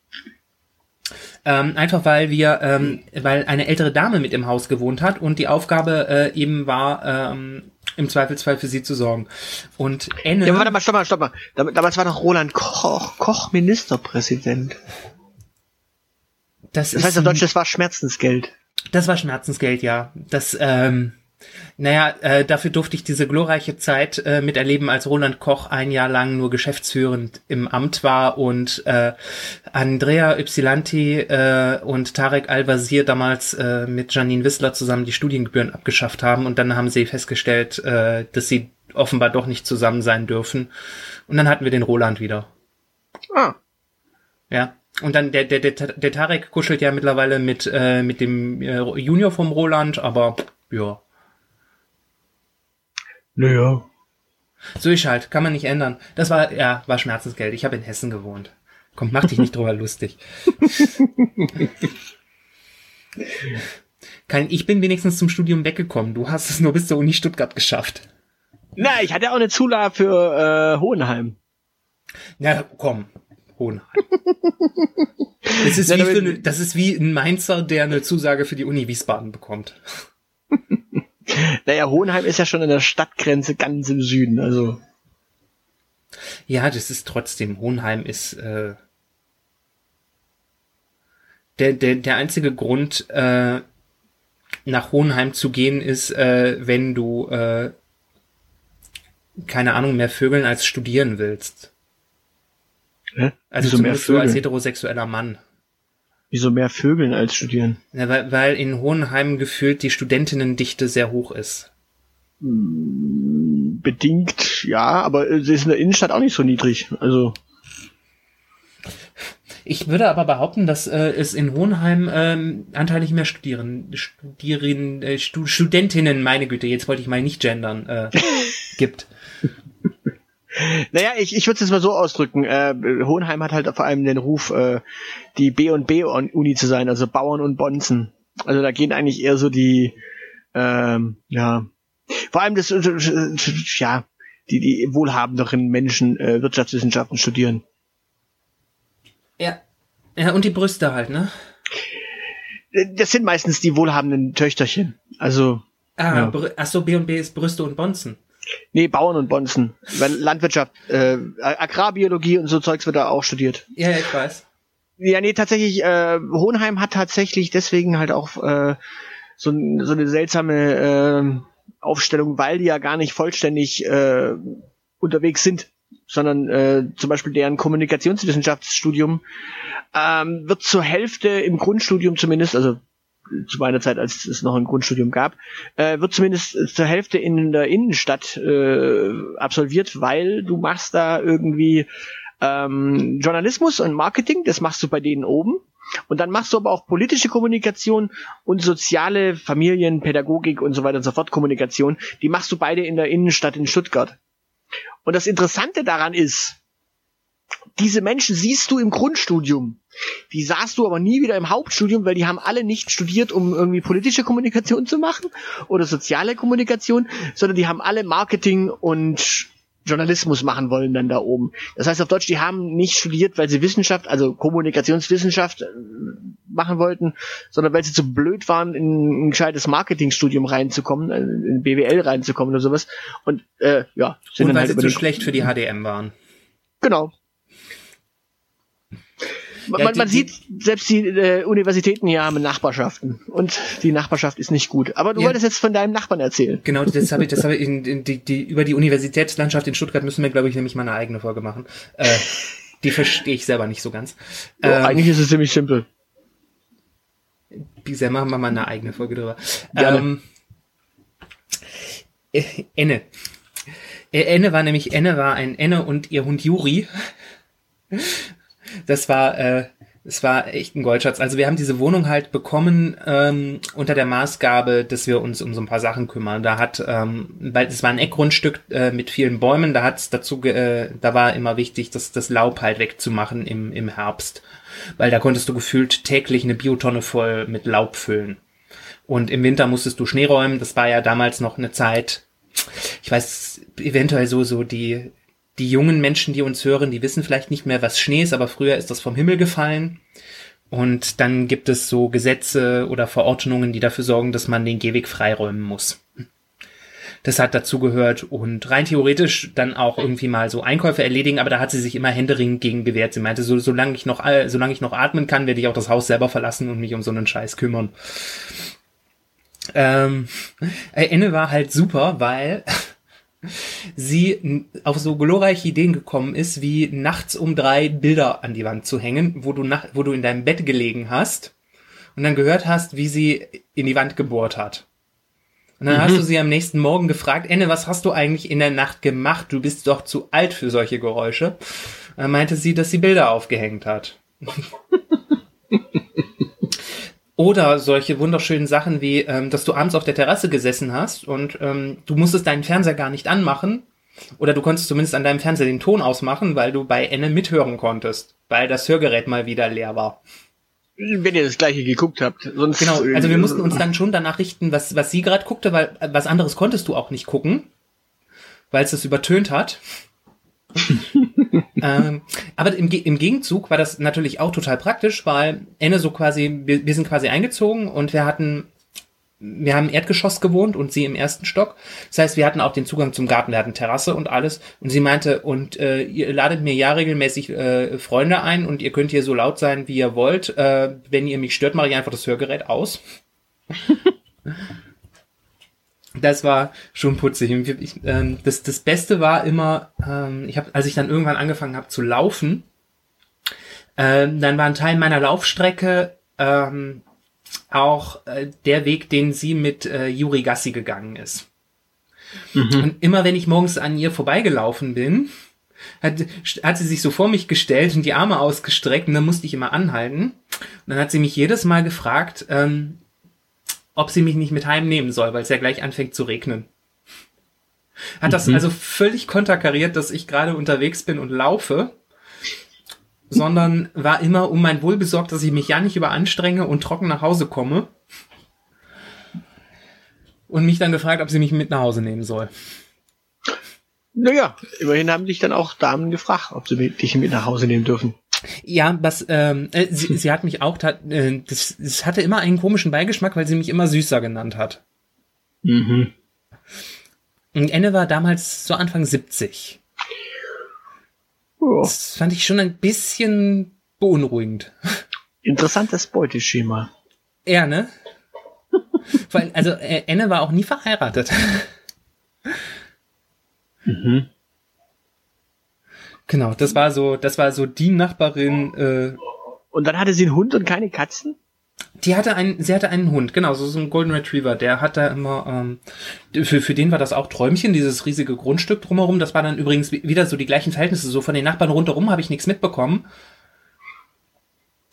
[SPEAKER 2] Ähm, einfach weil wir, ähm, weil eine ältere Dame mit im Haus gewohnt hat und die Aufgabe äh, eben war, ähm, im Zweifelsfall für sie zu sorgen. Und Enne.
[SPEAKER 1] Ja, warte mal, stopp mal, stopp mal. Damals war doch Roland Koch, Koch Ministerpräsident. Das, das heißt auf Deutsch, das war Schmerzensgeld.
[SPEAKER 2] Das war Schmerzensgeld, ja. Das, ähm, Naja, äh, dafür durfte ich diese glorreiche Zeit äh, miterleben, als Roland Koch ein Jahr lang nur geschäftsführend im Amt war und äh, Andrea Ypsilanti äh, und Tarek Al-Wazir damals äh, mit Janine Wissler zusammen die Studiengebühren abgeschafft haben und dann haben sie festgestellt, äh, dass sie offenbar doch nicht zusammen sein dürfen. Und dann hatten wir den Roland wieder.
[SPEAKER 1] Ah.
[SPEAKER 2] Ja. Und dann der, der, der, der Tarek kuschelt ja mittlerweile mit, äh, mit dem äh, Junior vom Roland, aber ja.
[SPEAKER 1] Naja.
[SPEAKER 2] So ist halt, kann man nicht ändern. Das war, ja, war Schmerzensgeld. Ich habe in Hessen gewohnt. Komm, mach dich nicht drüber [LAUGHS] lustig. Kein, ich bin wenigstens zum Studium weggekommen. Du hast es nur bis zur Uni Stuttgart geschafft.
[SPEAKER 1] Na, ich hatte auch eine Zulage für äh, Hohenheim.
[SPEAKER 2] Na, komm. Hohenheim. [LAUGHS] Das ist, wie für eine, das ist wie ein Mainzer, der eine Zusage für die Uni Wiesbaden bekommt. [LAUGHS]
[SPEAKER 1] Naja, Hohenheim ist ja schon an der Stadtgrenze ganz im Süden, also.
[SPEAKER 2] Ja, das ist trotzdem, Hohenheim ist äh, der, der, der einzige Grund, äh, nach Hohenheim zu gehen, ist, äh, wenn du äh, keine Ahnung mehr Vögeln als studieren willst.
[SPEAKER 1] Hä?
[SPEAKER 2] Also
[SPEAKER 1] Wieso mehr
[SPEAKER 2] du als
[SPEAKER 1] Vögeln?
[SPEAKER 2] heterosexueller Mann.
[SPEAKER 1] Wieso mehr Vögeln als studieren?
[SPEAKER 2] Ja, weil, weil in Hohenheim gefühlt die Studentinnendichte sehr hoch ist.
[SPEAKER 1] Bedingt, ja, aber sie ist in der Innenstadt auch nicht so niedrig. Also,
[SPEAKER 2] Ich würde aber behaupten, dass äh, es in Hohenheim ähm, anteilig mehr Studieren, Studieren, äh, Stu Studentinnen, meine Güte, jetzt wollte ich mal nicht gendern, äh, [LAUGHS] gibt.
[SPEAKER 1] Naja, ich, ich würde es jetzt mal so ausdrücken. Äh, Hohenheim hat halt vor allem den Ruf, äh, die B und B Uni zu sein, also Bauern und Bonzen. Also da gehen eigentlich eher so die, ähm, ja, vor allem das, ja, die, die wohlhabenderen Menschen äh, Wirtschaftswissenschaften studieren.
[SPEAKER 2] Ja. Ja, und die Brüste halt, ne?
[SPEAKER 1] Das sind meistens die wohlhabenden Töchterchen. Also,
[SPEAKER 2] Ah,
[SPEAKER 1] Ja.
[SPEAKER 2] Ach so, B und B ist Brüste und Bonzen.
[SPEAKER 1] Nee, Bauern und Bonzen. Weil Landwirtschaft, äh, Agrarbiologie und so Zeugs wird da auch studiert.
[SPEAKER 2] Ja, ich weiß.
[SPEAKER 1] Ja, nee, tatsächlich, äh, Hohenheim hat tatsächlich deswegen halt auch äh, so, so eine seltsame äh, Aufstellung, weil die ja gar nicht vollständig äh, unterwegs sind, sondern äh, zum Beispiel deren Kommunikationswissenschaftsstudium ähm, wird zur Hälfte im Grundstudium zumindest, also zu meiner Zeit, als es noch ein Grundstudium gab, äh, wird zumindest zur Hälfte in der Innenstadt äh, absolviert, weil du machst da irgendwie ähm, Journalismus und Marketing, das machst du bei denen oben. Und dann machst du aber auch politische Kommunikation und soziale Familien, Pädagogik und so weiter und so fort Kommunikation. Die machst du beide in der Innenstadt in Stuttgart. Und das Interessante daran ist, diese Menschen siehst du im Grundstudium. Die sahst du aber nie wieder im Hauptstudium, weil die haben alle nicht studiert, um irgendwie politische Kommunikation zu machen oder soziale Kommunikation, sondern die haben alle Marketing und Journalismus machen wollen dann da oben. Das heißt auf Deutsch, die haben nicht studiert, weil sie Wissenschaft, also Kommunikationswissenschaft äh, machen wollten, sondern weil sie zu blöd waren, in ein gescheites Marketingstudium reinzukommen, äh, in BWL reinzukommen oder sowas. Und äh, ja, sind
[SPEAKER 2] Und
[SPEAKER 1] dann
[SPEAKER 2] weil
[SPEAKER 1] halt
[SPEAKER 2] sie zu schlecht für die HDM waren.
[SPEAKER 1] Genau. Man,
[SPEAKER 2] Ja, die-
[SPEAKER 1] man sieht, selbst die äh, Universitäten hier haben Nachbarschaften. Und die Nachbarschaft ist nicht gut. Aber du
[SPEAKER 2] Ja.
[SPEAKER 1] wolltest jetzt von deinem Nachbarn erzählen.
[SPEAKER 2] Genau, das habe ich, das habe ich in, in die, die, über die Universitätslandschaft in Stuttgart müssen wir, glaube ich, nämlich mal eine eigene Folge machen. Äh, die verstehe ich selber nicht so ganz. Ähm,
[SPEAKER 1] eigentlich ist es ziemlich simpel.
[SPEAKER 2] Wie sehr machen wir mal eine eigene Folge drüber.
[SPEAKER 1] Gerne.
[SPEAKER 2] Ähm, äh, Enne. Äh, Enne war nämlich, Enne war ein Enne und ihr Hund Juri. Das war, äh, es war echt ein Goldschatz. Also wir haben diese Wohnung halt bekommen ähm, unter der Maßgabe, dass wir uns um so ein paar Sachen kümmern. Da hat, ähm, weil es war ein Eckgrundstück äh, mit vielen Bäumen, da hat's dazu, äh, da war immer wichtig, das, das Laub halt wegzumachen im, im Herbst. Weil da konntest du gefühlt täglich eine Biotonne voll mit Laub füllen. Und im Winter musstest du Schnee räumen. Das war ja damals noch eine Zeit. Ich weiß, eventuell so, so die, die jungen Menschen, die uns hören, die wissen vielleicht nicht mehr, was Schnee ist, aber früher ist das vom Himmel gefallen. Und dann gibt es so Gesetze oder Verordnungen, die dafür sorgen, dass man den Gehweg freiräumen muss. Das hat dazu gehört und rein theoretisch dann auch irgendwie mal so Einkäufe erledigen, aber da hat sie sich immer händeringend gegen gewehrt. Sie meinte, so, solange ich noch, solange ich noch atmen kann, werde ich auch das Haus selber verlassen und mich um so einen Scheiß kümmern. Ähm, äh, Enne war halt super, weil sie auf so glorreiche Ideen gekommen ist, wie nachts um drei Bilder an die Wand zu hängen, wo du, nach, wo du in deinem Bett gelegen hast und dann gehört hast, wie sie in die Wand gebohrt hat. Und dann mhm. hast du sie am nächsten Morgen gefragt, Enne, was hast du eigentlich in der Nacht gemacht? Du bist doch zu alt für solche Geräusche. Dann meinte sie, dass sie Bilder aufgehängt hat. [LAUGHS] Oder solche wunderschönen Sachen wie, ähm, dass du abends auf der Terrasse gesessen hast und ähm, du musstest deinen Fernseher gar nicht anmachen. Oder du konntest zumindest an deinem Fernseher den Ton ausmachen, weil du bei Enne mithören konntest, weil das Hörgerät mal wieder leer war.
[SPEAKER 1] Wenn ihr das gleiche geguckt habt.
[SPEAKER 2] Sonst genau, also wir mussten uns dann schon danach richten, was, was sie gerade guckte, weil was anderes konntest du auch nicht gucken, weil es das übertönt hat. [LAUGHS] ähm, aber im, im, Gegenzug war das natürlich auch total praktisch, weil Enne so quasi, wir, wir sind quasi eingezogen und wir hatten wir haben im Erdgeschoss gewohnt und sie im ersten Stock. Das heißt, wir hatten auch den Zugang zum Garten, wir hatten Terrasse und alles. Und sie meinte, und äh, ihr ladet mir ja regelmäßig äh, Freunde ein und ihr könnt hier so laut sein, wie ihr wollt. Äh, wenn ihr mich stört, mache ich einfach das Hörgerät aus. [LAUGHS] das war schon putzig. Ich, ähm, das, das Beste war immer, ähm, ich habe, als ich dann irgendwann angefangen habe zu laufen, ähm, dann war ein Teil meiner Laufstrecke ähm, auch äh, der Weg, den sie mit äh, Yuri Gassi gegangen ist. Mhm. Und immer wenn ich morgens an ihr vorbeigelaufen bin, hat, hat sie sich so vor mich gestellt und die Arme ausgestreckt und dann musste ich immer anhalten. Und dann hat sie mich jedes Mal gefragt, ähm, ob sie mich nicht mit heimnehmen soll, weil es ja gleich anfängt zu regnen. Hat das mhm. also völlig konterkariert, dass ich gerade unterwegs bin und laufe sondern war immer um mein Wohl besorgt, dass ich mich ja nicht überanstrenge und trocken nach Hause komme. Und mich dann gefragt, ob sie mich mit nach Hause nehmen soll.
[SPEAKER 1] Naja, immerhin haben dich dann auch Damen gefragt, ob sie dich mit nach Hause nehmen dürfen.
[SPEAKER 2] Ja, was ähm, äh, sie, [LAUGHS] sie hat mich auch, äh, das, das hatte immer einen komischen Beigeschmack, weil sie mich immer süßer genannt hat. Mhm. Und Enne war damals so Anfang 70. Das fand ich schon ein bisschen beunruhigend.
[SPEAKER 1] Interessantes Beuteschema.
[SPEAKER 2] Ja, ne? Weil, also äh, Enne war auch nie verheiratet. Mhm. Genau, das war so, das war so die Nachbarin. Äh,
[SPEAKER 1] und dann hatte sie einen Hund und keine Katzen?
[SPEAKER 2] Die hatte einen, sie hatte einen Hund, genau, so, so ein Golden Retriever. Der hat da immer, ähm, für, für den war das auch Träumchen, dieses riesige Grundstück drumherum. Das war dann übrigens wieder so die gleichen Verhältnisse. So von den Nachbarn rundherum habe ich nichts mitbekommen.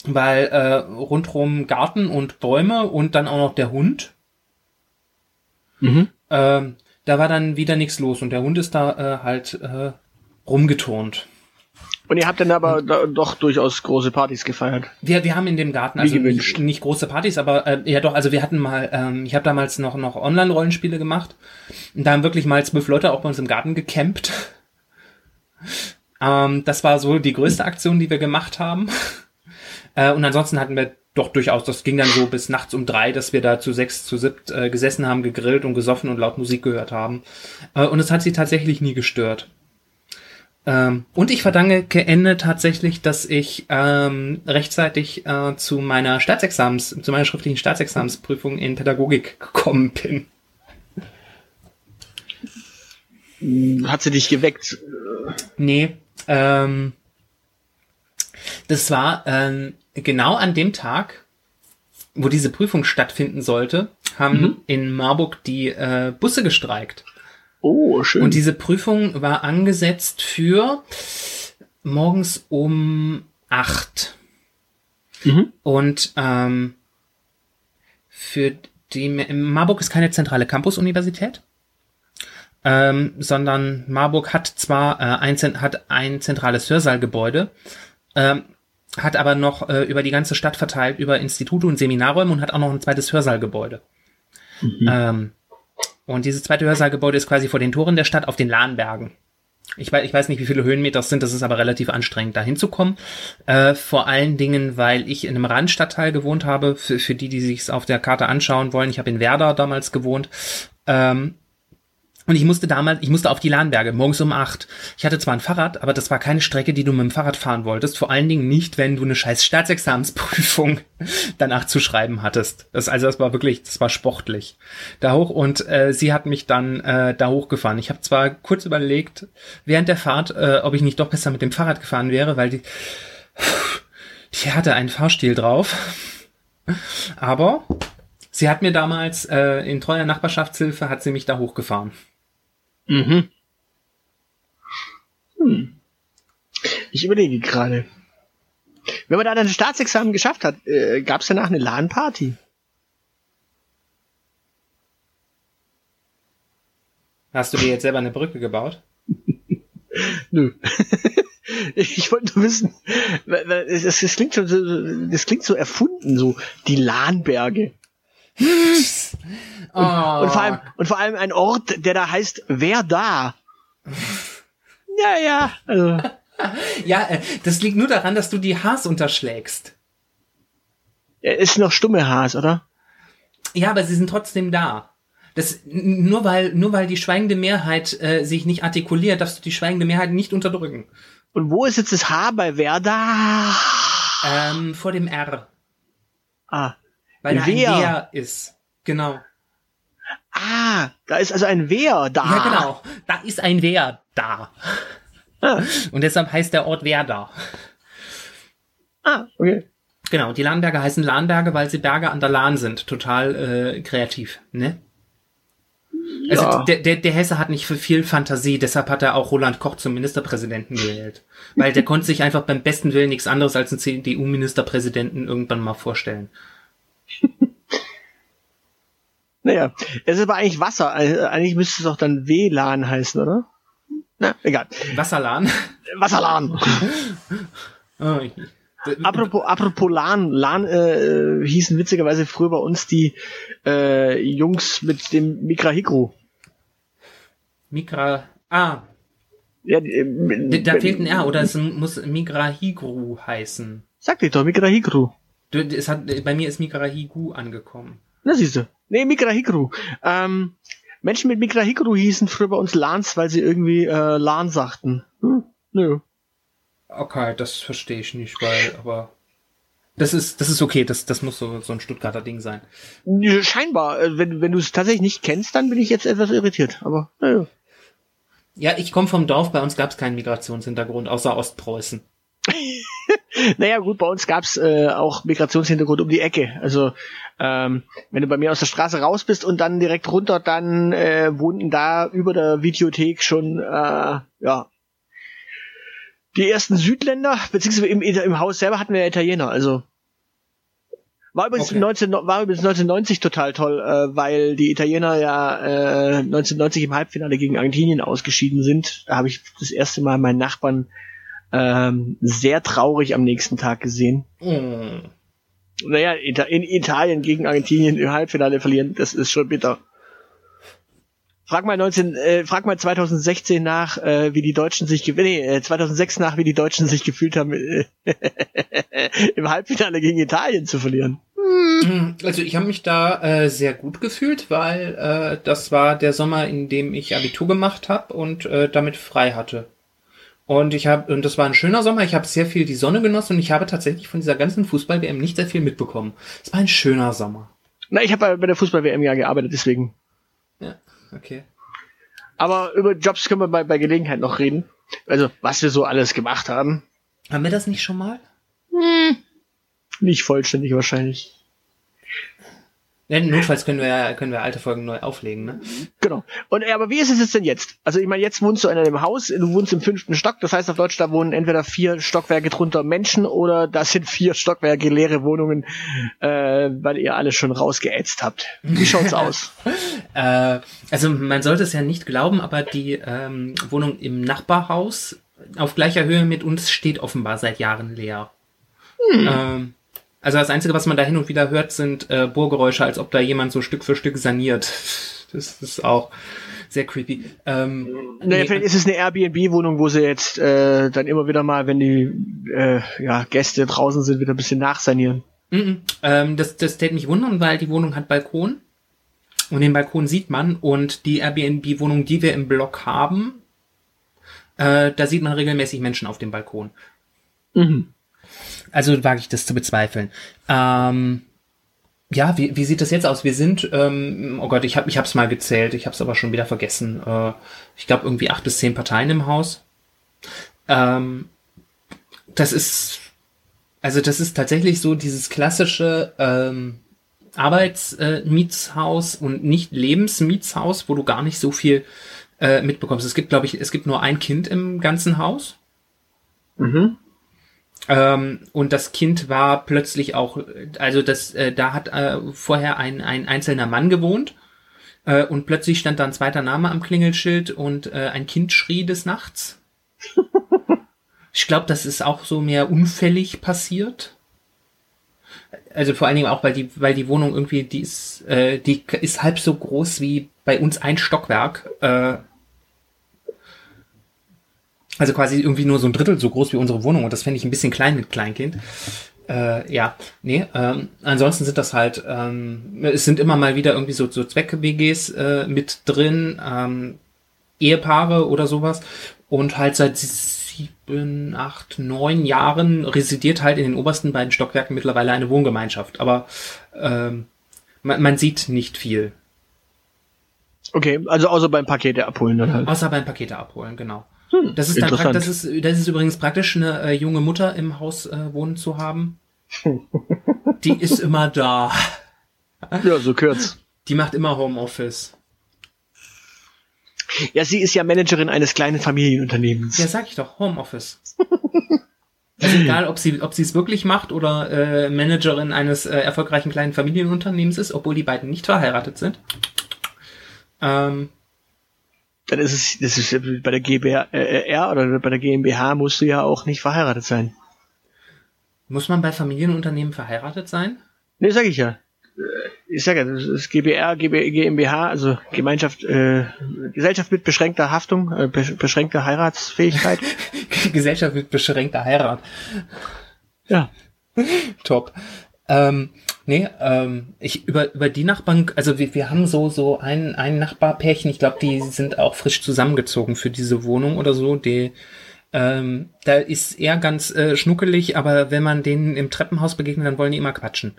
[SPEAKER 2] Weil äh, rundherum Garten und Bäume und dann auch noch der Hund. Mhm. Ähm, da war dann wieder nichts los und der Hund ist da äh, halt äh, rumgeturnt.
[SPEAKER 1] Und ihr habt dann aber da, doch durchaus große Partys gefeiert.
[SPEAKER 2] Wir, wir haben in dem Garten, also nicht, nicht, große Partys, aber äh, ja doch, also wir hatten mal, ähm, ich habe damals noch, noch Online-Rollenspiele gemacht. Und da haben wirklich mal zwölf Leute auch bei uns im Garten gecampt. [LAUGHS] ähm, das war so die größte Aktion, die wir gemacht haben. [LAUGHS] Äh, und ansonsten hatten wir doch durchaus, das ging dann so bis nachts um drei, dass wir da zu sechs, zu siebt äh, gesessen haben, gegrillt und gesoffen und laut Musik gehört haben. Äh, und es hat sie tatsächlich nie gestört. Ähm, und ich verdanke Ende tatsächlich, dass ich ähm, rechtzeitig äh, zu meiner Staatsexamens, zu meiner schriftlichen Staatsexamensprüfung in Pädagogik gekommen bin.
[SPEAKER 1] Hat sie dich geweckt?
[SPEAKER 2] Nee. Ähm, das war ähm, genau an dem Tag, wo diese Prüfung stattfinden sollte, haben mhm. in Marburg die äh, Busse gestreikt.
[SPEAKER 1] Oh, schön.
[SPEAKER 2] Und diese Prüfung war angesetzt für morgens um acht. Mhm. Und ähm, für die Marburg ist keine zentrale Campus-Universität, ähm, sondern Marburg hat zwar äh, ein, hat ein zentrales Hörsaalgebäude, ähm, hat aber noch äh, über die ganze Stadt verteilt über Institute und Seminarräume und hat auch noch ein zweites Hörsaalgebäude. Mhm. Ähm, und dieses zweite Hörsaalgebäude ist quasi vor den Toren der Stadt auf den Lahnbergen. Ich weiß, ich weiß nicht, wie viele Höhenmeter es sind, das ist aber relativ anstrengend, da hinzukommen. Äh, vor allen Dingen, weil ich in einem Randstadtteil gewohnt habe, für, für die, die sich auf der Karte anschauen wollen. Ich habe in Werder damals gewohnt. Ähm, Und ich musste damals, ich musste auf die Lahnberge, morgens um acht. Ich hatte zwar ein Fahrrad, aber das war keine Strecke, die du mit dem Fahrrad fahren wolltest. Vor allen Dingen nicht, wenn du eine scheiß Staatsexamensprüfung [LAUGHS] danach zu schreiben hattest. Das, also das war wirklich, das war sportlich. Da hoch und äh, sie hat mich dann äh, da hochgefahren. Ich habe zwar kurz überlegt, während der Fahrt, äh, ob ich nicht doch besser mit dem Fahrrad gefahren wäre, weil die, die hatte einen Fahrstil drauf. Aber sie hat mir damals äh, in treuer Nachbarschaftshilfe hat sie mich da hochgefahren.
[SPEAKER 1] Mhm. Hm. Ich überlege gerade. Wenn man da dann ein Staatsexamen geschafft hat, äh, gab es danach eine LAN-Party?
[SPEAKER 2] Hast du dir jetzt selber eine Brücke gebaut? [LAUGHS]
[SPEAKER 1] Nö. [LAUGHS] ich wollte nur wissen, das, das, klingt schon so, das klingt so erfunden, so die Lahnberge. [LAUGHS] Und, oh. und, vor allem, und vor allem ein Ort, der da heißt, wer da? ja, ja, also. [LAUGHS]
[SPEAKER 2] Ja, äh, das liegt nur daran, dass du die Haas unterschlägst.
[SPEAKER 1] Er ist noch stumme Haas, oder?
[SPEAKER 2] Ja, aber sie sind trotzdem da. Das, nur weil, nur weil die schweigende Mehrheit äh, sich nicht artikuliert, darfst du die schweigende Mehrheit nicht unterdrücken.
[SPEAKER 1] Und wo ist jetzt das H bei Werder?
[SPEAKER 2] Ähm, vor dem R.
[SPEAKER 1] Ah.
[SPEAKER 2] Weil da Wehr. ein Wehr ist. Genau.
[SPEAKER 1] Ah, da ist also ein Wehr da.
[SPEAKER 2] Ja, genau. Da ist ein Wehr da. Ah. Und deshalb heißt der Ort Werder.
[SPEAKER 1] Ah, okay.
[SPEAKER 2] Genau, die Lahnberge heißen Lahnberge, weil sie Berge an der Lahn sind. Total äh, kreativ, ne? Also ja. der, der, der Hesse hat nicht viel Fantasie, deshalb hat er auch Roland Koch zum Ministerpräsidenten gewählt. Weil der konnte sich einfach beim besten Willen nichts anderes als einen CDU-Ministerpräsidenten irgendwann mal vorstellen. [LAUGHS]
[SPEAKER 1] naja, es ist aber eigentlich Wasser. Eigentlich müsste es auch dann WLAN heißen, oder? Na, egal.
[SPEAKER 2] Wasserlan?
[SPEAKER 1] Wasserlan. [LAUGHS] oh, apropos, apropos LAN. LAN äh, hießen witzigerweise früher bei uns die äh, Jungs mit dem Mikra Hikru.
[SPEAKER 2] Mikra. Ah. Ja, äh, da, da fehlt ein R, oder es muss Migra Higru heißen.
[SPEAKER 1] Sag dir doch, Migra Higru.
[SPEAKER 2] Es hat, bei mir ist Mikrahigu angekommen.
[SPEAKER 1] Na siehst du. Nee, Mikrahikru. Ähm, Menschen mit Mikrahikru hießen früher bei uns Lans, weil sie irgendwie äh, Lan sagten. Hm, nö.
[SPEAKER 2] Okay, das verstehe ich nicht, weil, aber das ist, das ist okay, das, das muss so, so ein Stuttgarter Ding sein.
[SPEAKER 1] Scheinbar. Äh, wenn, wenn du es tatsächlich nicht kennst, dann bin ich jetzt etwas irritiert, aber naja.
[SPEAKER 2] Ja, ich komme vom Dorf, bei uns gab es keinen Migrationshintergrund, außer Ostpreußen. [LAUGHS]
[SPEAKER 1] naja, gut, bei uns gab's äh, auch Migrationshintergrund um die Ecke. Also ähm, wenn du bei mir aus der Straße raus bist und dann direkt runter, dann äh, wohnten da über der Videothek schon äh, ja die ersten Südländer, beziehungsweise im, im Haus selber hatten wir Italiener. Also war übrigens, okay. 19, war übrigens 1990 total toll, äh, weil die Italiener ja äh, 1990 im Halbfinale gegen Argentinien ausgeschieden sind. Da habe ich das erste Mal meinen Nachbarn ähm, sehr traurig am nächsten Tag gesehen. Mm. Naja, in Italien gegen Argentinien im Halbfinale verlieren, das ist schon bitter. Frag mal 19, äh, frag mal 2016 nach, äh, wie die Deutschen sich, nee, äh, 2006 nach, wie die Deutschen sich gefühlt haben, äh, [LAUGHS] im Halbfinale gegen Italien zu verlieren.
[SPEAKER 2] Hm. Also ich habe mich da äh, sehr gut gefühlt, weil äh, das war der Sommer, in dem ich Abitur gemacht habe und äh, damit frei hatte. Und ich habe, und das war ein schöner Sommer, ich habe sehr viel die Sonne genossen und ich habe tatsächlich von dieser ganzen Fußball-WM nicht sehr viel mitbekommen. Es war ein schöner Sommer.
[SPEAKER 1] Na, ich habe bei der Fußball-WM ja gearbeitet, deswegen.
[SPEAKER 2] Ja, okay.
[SPEAKER 1] Aber über Jobs können wir bei, bei Gelegenheit noch reden. Also, was wir so alles gemacht haben.
[SPEAKER 2] Haben wir das nicht schon mal?
[SPEAKER 1] Hm. Nicht vollständig wahrscheinlich.
[SPEAKER 2] Ja, notfalls können wir, können wir alte Folgen neu auflegen, ne?
[SPEAKER 1] Genau. Und aber wie ist es jetzt denn jetzt? Also ich meine, jetzt wohnst du in einem Haus, du wohnst im fünften Stock, das heißt auf Deutsch, da wohnen entweder vier Stockwerke drunter Menschen oder das sind vier Stockwerke leere Wohnungen, äh, weil ihr alle schon rausgeätzt habt. Wie schaut's [LAUGHS] aus?
[SPEAKER 2] äh, also man sollte es ja nicht glauben, aber die ähm, Wohnung im Nachbarhaus auf gleicher Höhe mit uns steht offenbar seit Jahren leer. Hm. Ähm, also das Einzige, was man da hin und wieder hört, sind äh, Bohrgeräusche, als ob da jemand so Stück für Stück saniert. Das ist auch sehr creepy. Ähm,
[SPEAKER 1] naja, nee, vielleicht ist es eine Airbnb-Wohnung, wo sie jetzt äh, dann immer wieder mal, wenn die äh, ja, Gäste draußen sind, wieder ein bisschen nachsanieren.
[SPEAKER 2] Mm -mm. Ähm, das, das täte mich wundern, weil die Wohnung hat Balkon. Und den Balkon sieht man und die Airbnb-Wohnung, die wir im Block haben, äh, da sieht man regelmäßig Menschen auf dem Balkon. Mhm. Also wage ich das zu bezweifeln. Ähm, ja, wie, wie sieht das jetzt aus? Wir sind, ähm, oh Gott, ich habe ich hab's mal gezählt, ich habe es aber schon wieder vergessen. Äh, ich glaube irgendwie acht bis zehn Parteien im Haus. Ähm, das ist, also das ist tatsächlich so dieses klassische ähm, Arbeitsmietshaus äh, und nicht Lebensmietshaus, wo du gar nicht so viel äh, mitbekommst. Es gibt, glaube ich, es gibt nur ein Kind im ganzen Haus. Mhm. Ähm, und das Kind war plötzlich auch, also das, äh, da hat äh, vorher ein, ein einzelner Mann gewohnt äh, und plötzlich stand da ein zweiter Name am Klingelschild und äh, ein Kind schrie des Nachts. [LAUGHS] ich glaube, das ist auch so mehr unfällig passiert. Also vor allen Dingen auch, weil die, weil die Wohnung irgendwie, die ist, äh, die ist halb so groß wie bei uns ein Stockwerk. Also quasi irgendwie nur so ein Drittel so groß wie unsere Wohnung und das fände ich ein bisschen klein mit Kleinkind. Äh, ja, nee, ähm, ansonsten sind das halt, ähm, es sind immer mal wieder irgendwie so, so Zweck-WGs äh, mit drin, ähm, Ehepaare oder sowas und halt seit sieben, acht, neun Jahren residiert halt in den obersten beiden Stockwerken mittlerweile eine Wohngemeinschaft, aber ähm, man, man sieht nicht viel.
[SPEAKER 1] Okay, also außer beim Pakete abholen dann
[SPEAKER 2] halt. Außer beim Pakete abholen, genau. Hm, das ist dann das ist, das ist übrigens praktisch, eine äh, junge Mutter im Haus äh, wohnen zu haben. [LAUGHS] Die ist immer da.
[SPEAKER 1] Ja, so kurz.
[SPEAKER 2] Die macht immer Homeoffice.
[SPEAKER 1] Ja, sie ist ja Managerin eines kleinen Familienunternehmens.
[SPEAKER 2] Ja, sag ich doch, Homeoffice. [LAUGHS] also egal, ob sie ob sie es wirklich macht oder äh, Managerin eines äh, erfolgreichen kleinen Familienunternehmens ist, obwohl die beiden nicht verheiratet sind.
[SPEAKER 1] Ähm, dann ist es, das ist bei der GBR äh, oder bei der GmbH musst du ja auch nicht verheiratet sein.
[SPEAKER 2] Muss man bei Familienunternehmen verheiratet sein?
[SPEAKER 1] Nee, sag ich ja. Ich sage ja, das ist GBR, GB, GmbH, also Gemeinschaft, äh, Gesellschaft mit beschränkter Haftung, äh, beschränkter Heiratsfähigkeit. [LAUGHS]
[SPEAKER 2] Gesellschaft mit beschränkter Heirat.
[SPEAKER 1] Ja. [LAUGHS]
[SPEAKER 2] Top. Ähm, Nee, ähm, ich über über die Nachbarn, also wir, wir haben so so ein ein Nachbarpärchen, ich glaube, die sind auch frisch zusammengezogen für diese Wohnung oder so, die ähm, da ist er ganz äh, schnuckelig, aber wenn man denen im Treppenhaus begegnet, dann wollen die immer quatschen.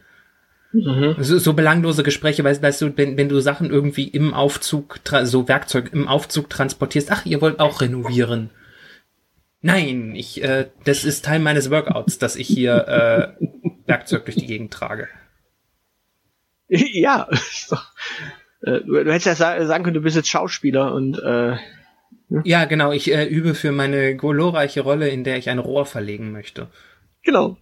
[SPEAKER 2] Mhm. So, so belanglose Gespräche, weißt, weißt du, wenn, wenn du Sachen irgendwie im Aufzug, so Werkzeug im Aufzug transportierst, ach, ihr wollt auch renovieren. Nein, ich, äh, das ist Teil meines Workouts, dass ich hier äh, Werkzeug durch die Gegend trage. [LAUGHS]
[SPEAKER 1] ja, [LAUGHS] äh, du, du hättest ja sagen können, du bist jetzt Schauspieler und äh,
[SPEAKER 2] ne? ja, genau. Ich äh, übe für meine glorreiche Rolle, in der ich ein Rohr verlegen möchte.
[SPEAKER 1] Genau.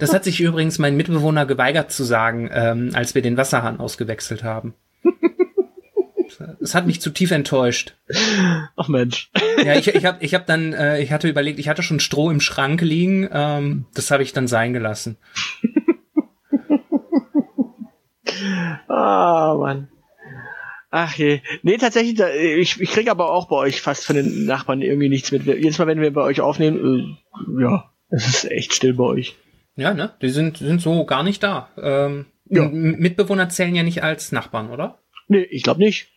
[SPEAKER 2] das hat sich übrigens mein Mitbewohner geweigert zu sagen, ähm, als wir den Wasserhahn ausgewechselt haben. Das hat mich zu tief enttäuscht.
[SPEAKER 1] Ach Mensch.
[SPEAKER 2] Ja, ich, ich habe ich hab dann, äh, ich hatte überlegt, ich hatte schon Stroh im Schrank liegen, ähm, das habe ich dann sein gelassen. [LAUGHS]
[SPEAKER 1] Ah, oh, Mann. Ach je. Nee, tatsächlich, ich, ich kriege aber auch bei euch fast von den Nachbarn irgendwie nichts mit. Jedes Mal, wenn wir bei euch aufnehmen, äh, ja, es ist echt still bei euch.
[SPEAKER 2] Ja, ne? Die sind, sind so gar nicht da. Ähm, ja. Mitbewohner zählen ja nicht als Nachbarn, oder?
[SPEAKER 1] Nee, ich glaube nicht.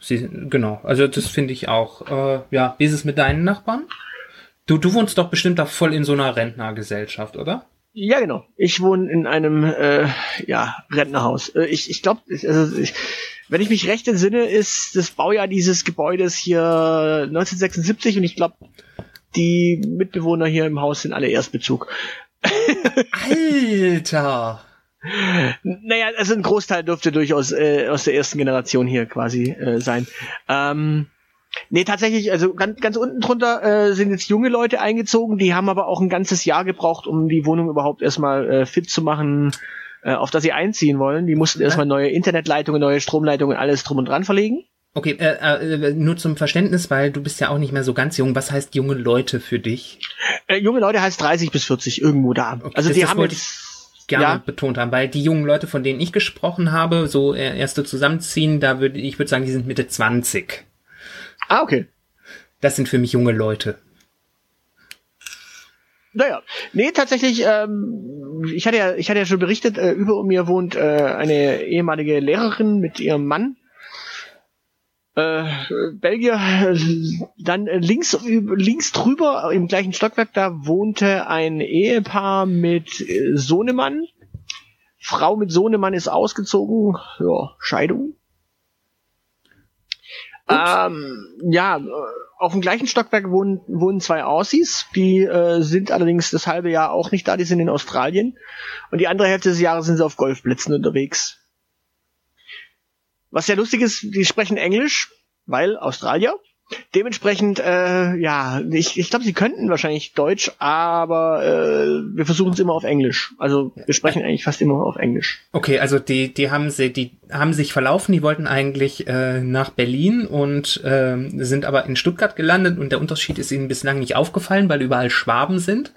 [SPEAKER 2] Sie, genau, also das finde ich auch. Äh, ja, wie ist es mit deinen Nachbarn? Du, du wohnst doch bestimmt da voll in so einer Rentnergesellschaft, oder?
[SPEAKER 1] Ja, genau. Ich wohne in einem äh, ja, Rentnerhaus. Äh, ich ich glaube, also ich, wenn ich mich recht entsinne, ist das Baujahr dieses Gebäudes hier 1976 und ich glaube, die Mitbewohner hier im Haus sind alle Erstbezug. [LAUGHS]
[SPEAKER 2] Alter!
[SPEAKER 1] Naja, also ein Großteil dürfte durchaus äh, aus der ersten Generation hier quasi äh, sein. Ähm, Nee, tatsächlich, also ganz, ganz unten drunter äh, sind jetzt junge Leute eingezogen, die haben aber auch ein ganzes Jahr gebraucht, um die Wohnung überhaupt erstmal äh, fit zu machen, äh, auf das sie einziehen wollen. Die mussten erstmal neue Internetleitungen, neue Stromleitungen, alles drum und dran verlegen.
[SPEAKER 2] Okay, äh, äh, nur zum Verständnis, weil du bist ja auch nicht mehr so ganz jung. Was heißt junge Leute für dich?
[SPEAKER 1] Äh, junge Leute heißt 30 bis 40 irgendwo da. Okay, also die haben jetzt
[SPEAKER 2] gerne ja. betont haben, weil die jungen Leute, von denen ich gesprochen habe, so äh, erste zusammenziehen, da würde ich würde sagen, die sind Mitte 20.
[SPEAKER 1] Ah, okay.
[SPEAKER 2] Das sind für mich junge Leute.
[SPEAKER 1] Naja, nee, tatsächlich, ähm, ich hatte ja, ich hatte ja schon berichtet, äh, über mir wohnt äh, eine ehemalige Lehrerin mit ihrem Mann. Äh, Belgier, dann links, links drüber im gleichen Stockwerk, da wohnte ein Ehepaar mit äh, Sohnemann. Frau mit Sohnemann ist ausgezogen. Ja, Scheidung. Ähm, ja, auf dem gleichen Stockwerk wohnen, wohnen zwei Aussies. Die äh, sind allerdings das halbe Jahr auch nicht da. Die sind in Australien. Und die andere Hälfte des Jahres sind sie auf Golfplätzen unterwegs. Was sehr lustig ist, die sprechen Englisch, weil Australier. Dementsprechend, äh, ja, ich, ich glaube, sie könnten wahrscheinlich Deutsch, aber äh, wir versuchen es immer auf Englisch. Also wir sprechen eigentlich fast immer auf Englisch.
[SPEAKER 2] Okay, also die, die haben sie, die haben sich verlaufen, die wollten eigentlich äh, nach Berlin und äh, sind aber in Stuttgart gelandet und der Unterschied ist ihnen bislang nicht aufgefallen, weil überall Schwaben sind.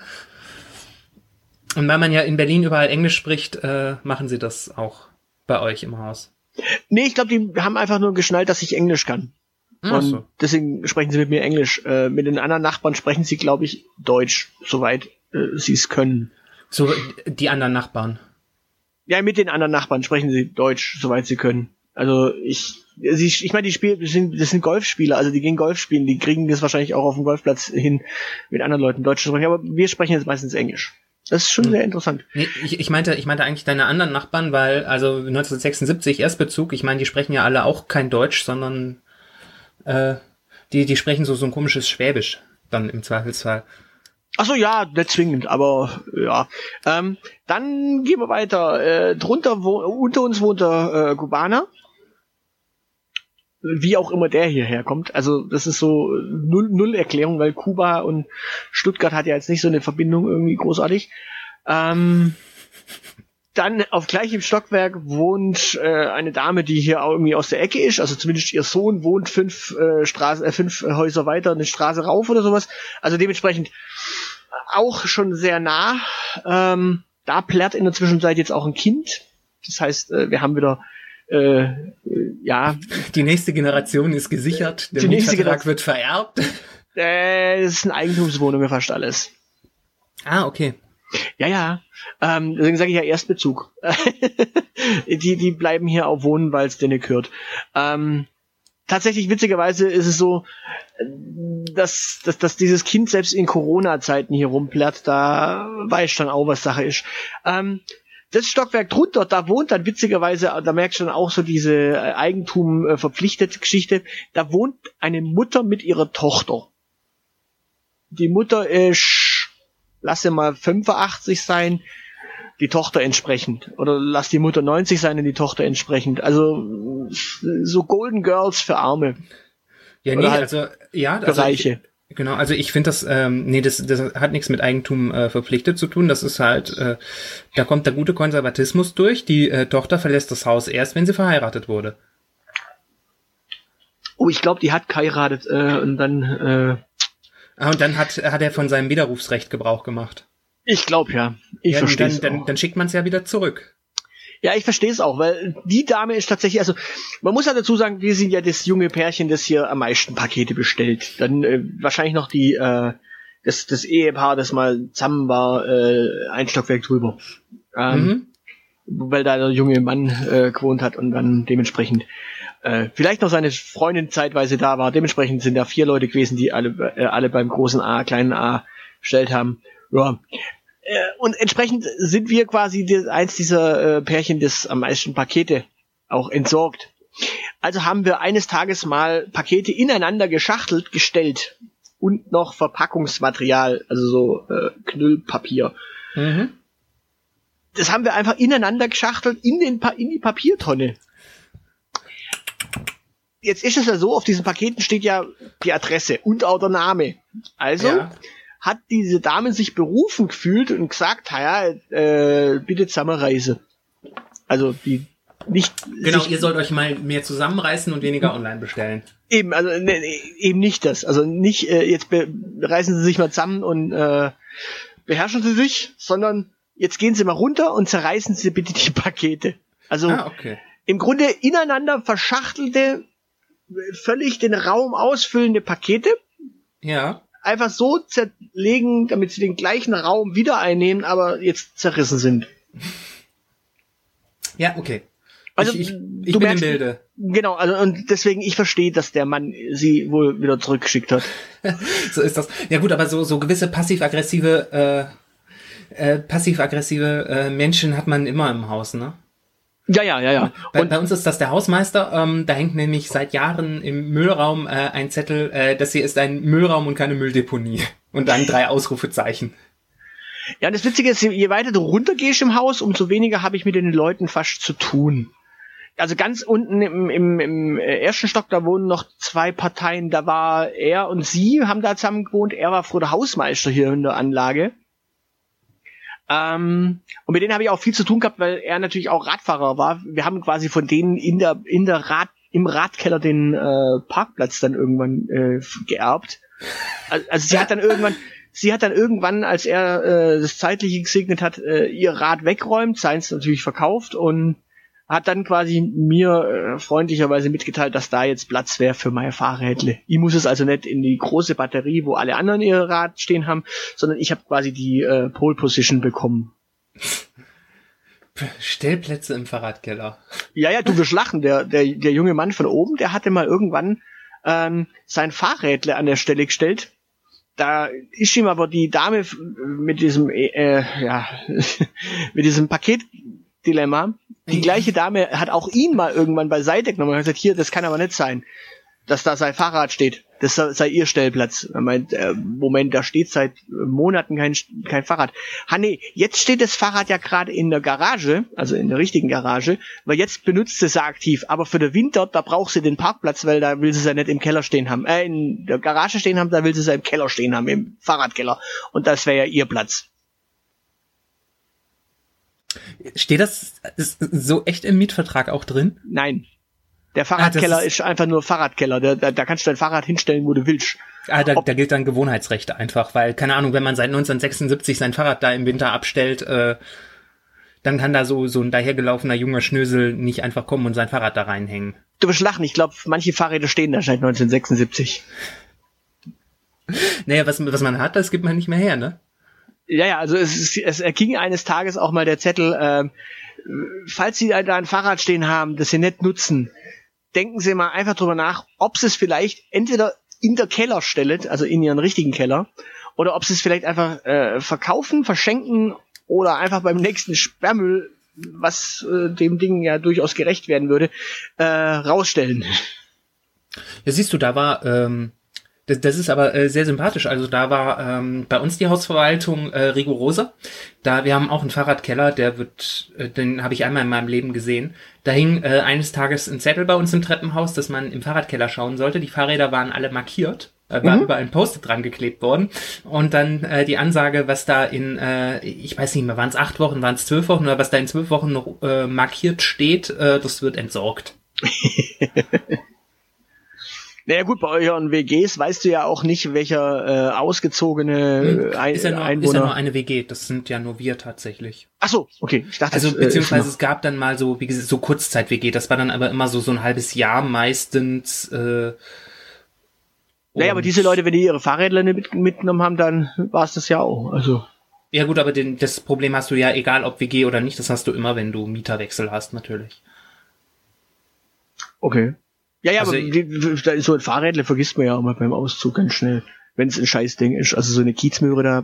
[SPEAKER 2] Und weil man ja in Berlin überall Englisch spricht, äh, machen sie das auch bei euch im Haus.
[SPEAKER 1] Nee, ich glaube, die haben einfach nur geschnallt, dass ich Englisch kann. Ach und so. deswegen sprechen sie mit mir Englisch. Äh, mit den anderen Nachbarn sprechen sie, glaube ich, Deutsch, soweit äh, sie es können.
[SPEAKER 2] So, die anderen Nachbarn.
[SPEAKER 1] Ja, mit den anderen Nachbarn sprechen sie Deutsch, soweit sie können. Also ich, sie, ich meine, die spielen, das sind, das sind Golfspieler, also die gehen Golf spielen, die kriegen das wahrscheinlich auch auf dem Golfplatz hin, mit anderen Leuten Deutsch zu sprechen, aber wir sprechen jetzt meistens Englisch. Das ist schon hm. sehr interessant.
[SPEAKER 2] Nee, ich, ich meinte, ich meinte eigentlich deine anderen Nachbarn, weil also 1976 Erstbezug, ich meine, die sprechen ja alle auch kein Deutsch, sondern äh, die, die sprechen so, so ein komisches Schwäbisch dann im Zweifelsfall.
[SPEAKER 1] Ach so, ja, nicht zwingend, aber ja. Ähm, dann gehen wir weiter. Äh, drunter wo, unter uns wohnt der äh, Kubaner. Wie auch immer der hierher kommt. Also das ist so null, null Erklärung, weil Kuba und Stuttgart hat ja jetzt nicht so eine Verbindung irgendwie großartig. Ähm, dann auf gleichem Stockwerk wohnt äh, eine Dame, die hier auch irgendwie aus der Ecke ist. Also zumindest ihr Sohn wohnt fünf äh, Straßen, äh, fünf Häuser weiter, eine Straße rauf oder sowas. Also dementsprechend auch schon sehr nah. Ähm, da plärt in der Zwischenzeit jetzt auch ein Kind. Das heißt, äh, wir haben wieder äh, ja.
[SPEAKER 2] Die nächste Generation ist gesichert.
[SPEAKER 1] Der die nächste Generation wird vererbt. Äh, das sind Eigentumswohnungen fast alles.
[SPEAKER 2] Ah, okay.
[SPEAKER 1] Ja, ja. Ähm, deswegen sage ich ja Erstbezug. [LAUGHS] die, die bleiben hier auch wohnen, weil es denen gehört. Ähm, tatsächlich, witzigerweise ist es so, dass, dass, dass dieses Kind selbst in Corona-Zeiten hier rumplärt, da weiß ich dann auch, was Sache ist. Ähm, das Stockwerk drunter, da wohnt dann witzigerweise, da merkst du dann auch so diese äh, Eigentum äh, verpflichtete Geschichte, da wohnt eine Mutter mit ihrer Tochter. Die Mutter ist lasse mal 85 sein, die Tochter entsprechend. Oder lass die Mutter 90 sein und die Tochter entsprechend. Also so Golden Girls für Arme.
[SPEAKER 2] Ja, nee, halt also ja, also Bereiche. Ich, genau, also ich finde das, ähm, nee, das, das hat nichts mit Eigentum äh, verpflichtet zu tun. Das ist halt, äh, da kommt der gute Konservatismus durch. Die äh, Tochter verlässt das Haus erst, wenn sie verheiratet wurde.
[SPEAKER 1] Oh, ich glaube, die hat geheiratet äh, und dann äh,
[SPEAKER 2] Ah, und dann hat, hat er von seinem Widerrufsrecht Gebrauch gemacht.
[SPEAKER 1] Ich glaube ja. Ich ja, verstehe
[SPEAKER 2] dann, dann, dann schickt man es ja wieder zurück.
[SPEAKER 1] Ja, ich verstehe es auch, weil die Dame ist tatsächlich, also man muss ja dazu sagen, wir sind ja das junge Pärchen, das hier am meisten Pakete bestellt. Dann äh, wahrscheinlich noch die äh, das, das Ehepaar, das mal zusammen war, äh, ein Stockwerk drüber. Ähm, mhm. Weil da der junge Mann äh, gewohnt hat und dann dementsprechend äh, vielleicht noch seine Freundin zeitweise da war. Dementsprechend sind da vier Leute gewesen, die alle, äh, alle beim großen A, kleinen A bestellt haben. Ja. Äh, und entsprechend sind wir quasi eins dieser äh, Pärchen, das am meisten Pakete auch entsorgt. Also haben wir eines Tages mal Pakete ineinander geschachtelt, gestellt und noch Verpackungsmaterial, also so äh, Knüllpapier. Mhm. Das haben wir einfach ineinander geschachtelt in, den pa in die Papiertonne jetzt ist es ja so, auf diesen Paketen steht ja die Adresse und auch der Name. Also ja. Hat diese Dame sich berufen gefühlt und gesagt, ja, äh, bitte Zusammenreise. Also die nicht.
[SPEAKER 2] Genau, ihr sollt euch mal mehr zusammenreißen und weniger online bestellen.
[SPEAKER 1] Eben, also ne, ne eben nicht das. Also nicht äh, jetzt reißen sie sich mal zusammen und äh, beherrschen sie sich, sondern jetzt gehen sie mal runter und zerreißen sie bitte die [LAUGHS] Pakete. Also ah, okay. im Grunde ineinander verschachtelte völlig den Raum ausfüllende Pakete.
[SPEAKER 2] Ja.
[SPEAKER 1] Einfach so zerlegen, damit sie den gleichen Raum wieder einnehmen, aber jetzt zerrissen sind.
[SPEAKER 2] Ja, okay. Also ich, ich, ich bin merkst, im Bilde.
[SPEAKER 1] Genau, also und deswegen ich verstehe, dass der Mann sie wohl wieder zurückgeschickt hat. [LAUGHS]
[SPEAKER 2] so ist das. Ja gut, aber so so gewisse passiv-aggressive äh, äh, passiv-aggressive äh, Menschen hat man immer im Haus, ne?
[SPEAKER 1] Ja, ja, ja, ja.
[SPEAKER 2] Bei, bei uns ist das der Hausmeister. Ähm, da hängt nämlich seit Jahren im Müllraum äh, ein Zettel, äh, das hier ist ein Müllraum und keine Mülldeponie. Und dann drei Ausrufezeichen.
[SPEAKER 1] Ja, und das Witzige ist, je weiter du runtergehst im Haus, umso weniger habe ich mit den Leuten fast zu tun. Also ganz unten im, im, im ersten Stock, da wohnen noch zwei Parteien. Da war er und sie, haben da zusammen gewohnt. Er war früher Hausmeister hier in der Anlage. Ähm, und mit denen habe ich auch viel zu tun gehabt, weil er natürlich auch Radfahrer war. Wir haben quasi von denen in der, in der Rad, im Radkeller den äh, Parkplatz dann irgendwann äh, geerbt. Also, also sie hat dann irgendwann, sie hat dann irgendwann, als er äh, das Zeitliche gesegnet hat, äh, ihr Rad wegräumt, seins natürlich verkauft und hat dann quasi mir äh, freundlicherweise mitgeteilt, dass da jetzt Platz wäre für meine Fahrrädle. Ich muss es also nicht in die große Batterie, wo alle anderen ihr Rad stehen haben, sondern ich habe quasi die äh, Pole Position bekommen.
[SPEAKER 2] Stellplätze im Fahrradkeller.
[SPEAKER 1] Ja, ja, du wirst lachen. Der, der, der junge Mann von oben, der hatte mal irgendwann ähm, sein Fahrrädle an der Stelle gestellt. Da ist ihm aber die Dame mit diesem, äh, ja, [LAUGHS] mit diesem Paketdilemma die mhm. gleiche Dame hat auch ihn mal irgendwann beiseite genommen und hat gesagt, hier, das kann aber nicht sein, dass da sein Fahrrad steht. Das sei ihr Stellplatz. Er meint, äh, Moment, da steht seit Monaten kein, kein Fahrrad. Ha nee, jetzt steht das Fahrrad ja gerade in der Garage, also in der richtigen Garage, weil jetzt benutzt sie es aktiv. Aber für den Winter, da braucht sie den Parkplatz, weil da will sie es ja nicht im Keller stehen haben. Äh, in der Garage stehen haben, da will sie es ja im Keller stehen haben, im Fahrradkeller. Und das wäre ja ihr Platz.
[SPEAKER 2] Steht das so echt im Mietvertrag auch drin?
[SPEAKER 1] Nein. Der Fahrradkeller ah, ist, ist, einfach nur Fahrradkeller. Da, da, da, kannst du dein Fahrrad hinstellen, wo du willst.
[SPEAKER 2] Ah, da, da gilt dann Gewohnheitsrecht einfach, weil, keine Ahnung, wenn man seit 1976 sein Fahrrad da im Winter abstellt, äh, dann kann da so, so ein dahergelaufener junger Schnösel nicht einfach kommen und sein Fahrrad da reinhängen.
[SPEAKER 1] Du wirst lachen, ich glaube, manche Fahrräder stehen da seit 1976.
[SPEAKER 2] Naja, was, was man hat, das gibt man nicht mehr her, ne?
[SPEAKER 1] Ja, ja, also es, es erging eines Tages auch mal der Zettel, äh, falls Sie da ein Fahrrad stehen haben, das Sie nicht nutzen, denken Sie mal einfach drüber nach, ob Sie es vielleicht entweder in der Keller stellt, also in Ihren richtigen Keller, oder ob Sie es vielleicht einfach äh, verkaufen, verschenken oder einfach beim nächsten Sperrmüll, was äh, dem Ding ja durchaus gerecht werden würde, äh, rausstellen.
[SPEAKER 2] Ja, siehst du, da war ähm, das, das ist aber äh, sehr sympathisch. Also da war ähm, bei uns die Hausverwaltung äh, rigoroser. Da wir haben auch einen Fahrradkeller, der wird, äh, den habe ich einmal in meinem Leben gesehen. Da hing äh, eines Tages ein Zettel bei uns im Treppenhaus, dass man im Fahrradkeller schauen sollte. Die Fahrräder waren alle markiert. Äh, war mhm. überall ein Post dran geklebt worden. Und dann äh, die Ansage, was da in, äh, ich weiß nicht mehr, waren es acht Wochen, waren es zwölf Wochen oder was da in zwölf Wochen noch äh, markiert steht, äh, das wird entsorgt. [LAUGHS]
[SPEAKER 1] Naja gut, bei euren WGs weißt du ja auch nicht, welcher äh, ausgezogene
[SPEAKER 2] äh, ein, ist ja nur, Einwohner... Ist ja nur eine WG, das sind ja nur wir tatsächlich.
[SPEAKER 1] Ach so, okay. Ich dachte,
[SPEAKER 2] also äh, beziehungsweise es gab dann mal so, wie gesagt, so Kurzzeit-WG, das war dann aber immer so so ein halbes Jahr meistens. Äh,
[SPEAKER 1] naja, aber diese Leute, wenn die ihre Fahrräder mit, mitgenommen haben, dann war es das ja auch. Also.
[SPEAKER 2] Ja gut, aber den, das Problem hast du ja, egal ob WG oder nicht, das hast du immer, wenn du Mieterwechsel hast, natürlich.
[SPEAKER 1] Okay. Ja, ja, also, aber die, so ein Fahrrädle vergisst man ja auch mal beim Auszug ganz schnell, wenn es ein Scheißding ist. Also so eine Kiezmöhre da.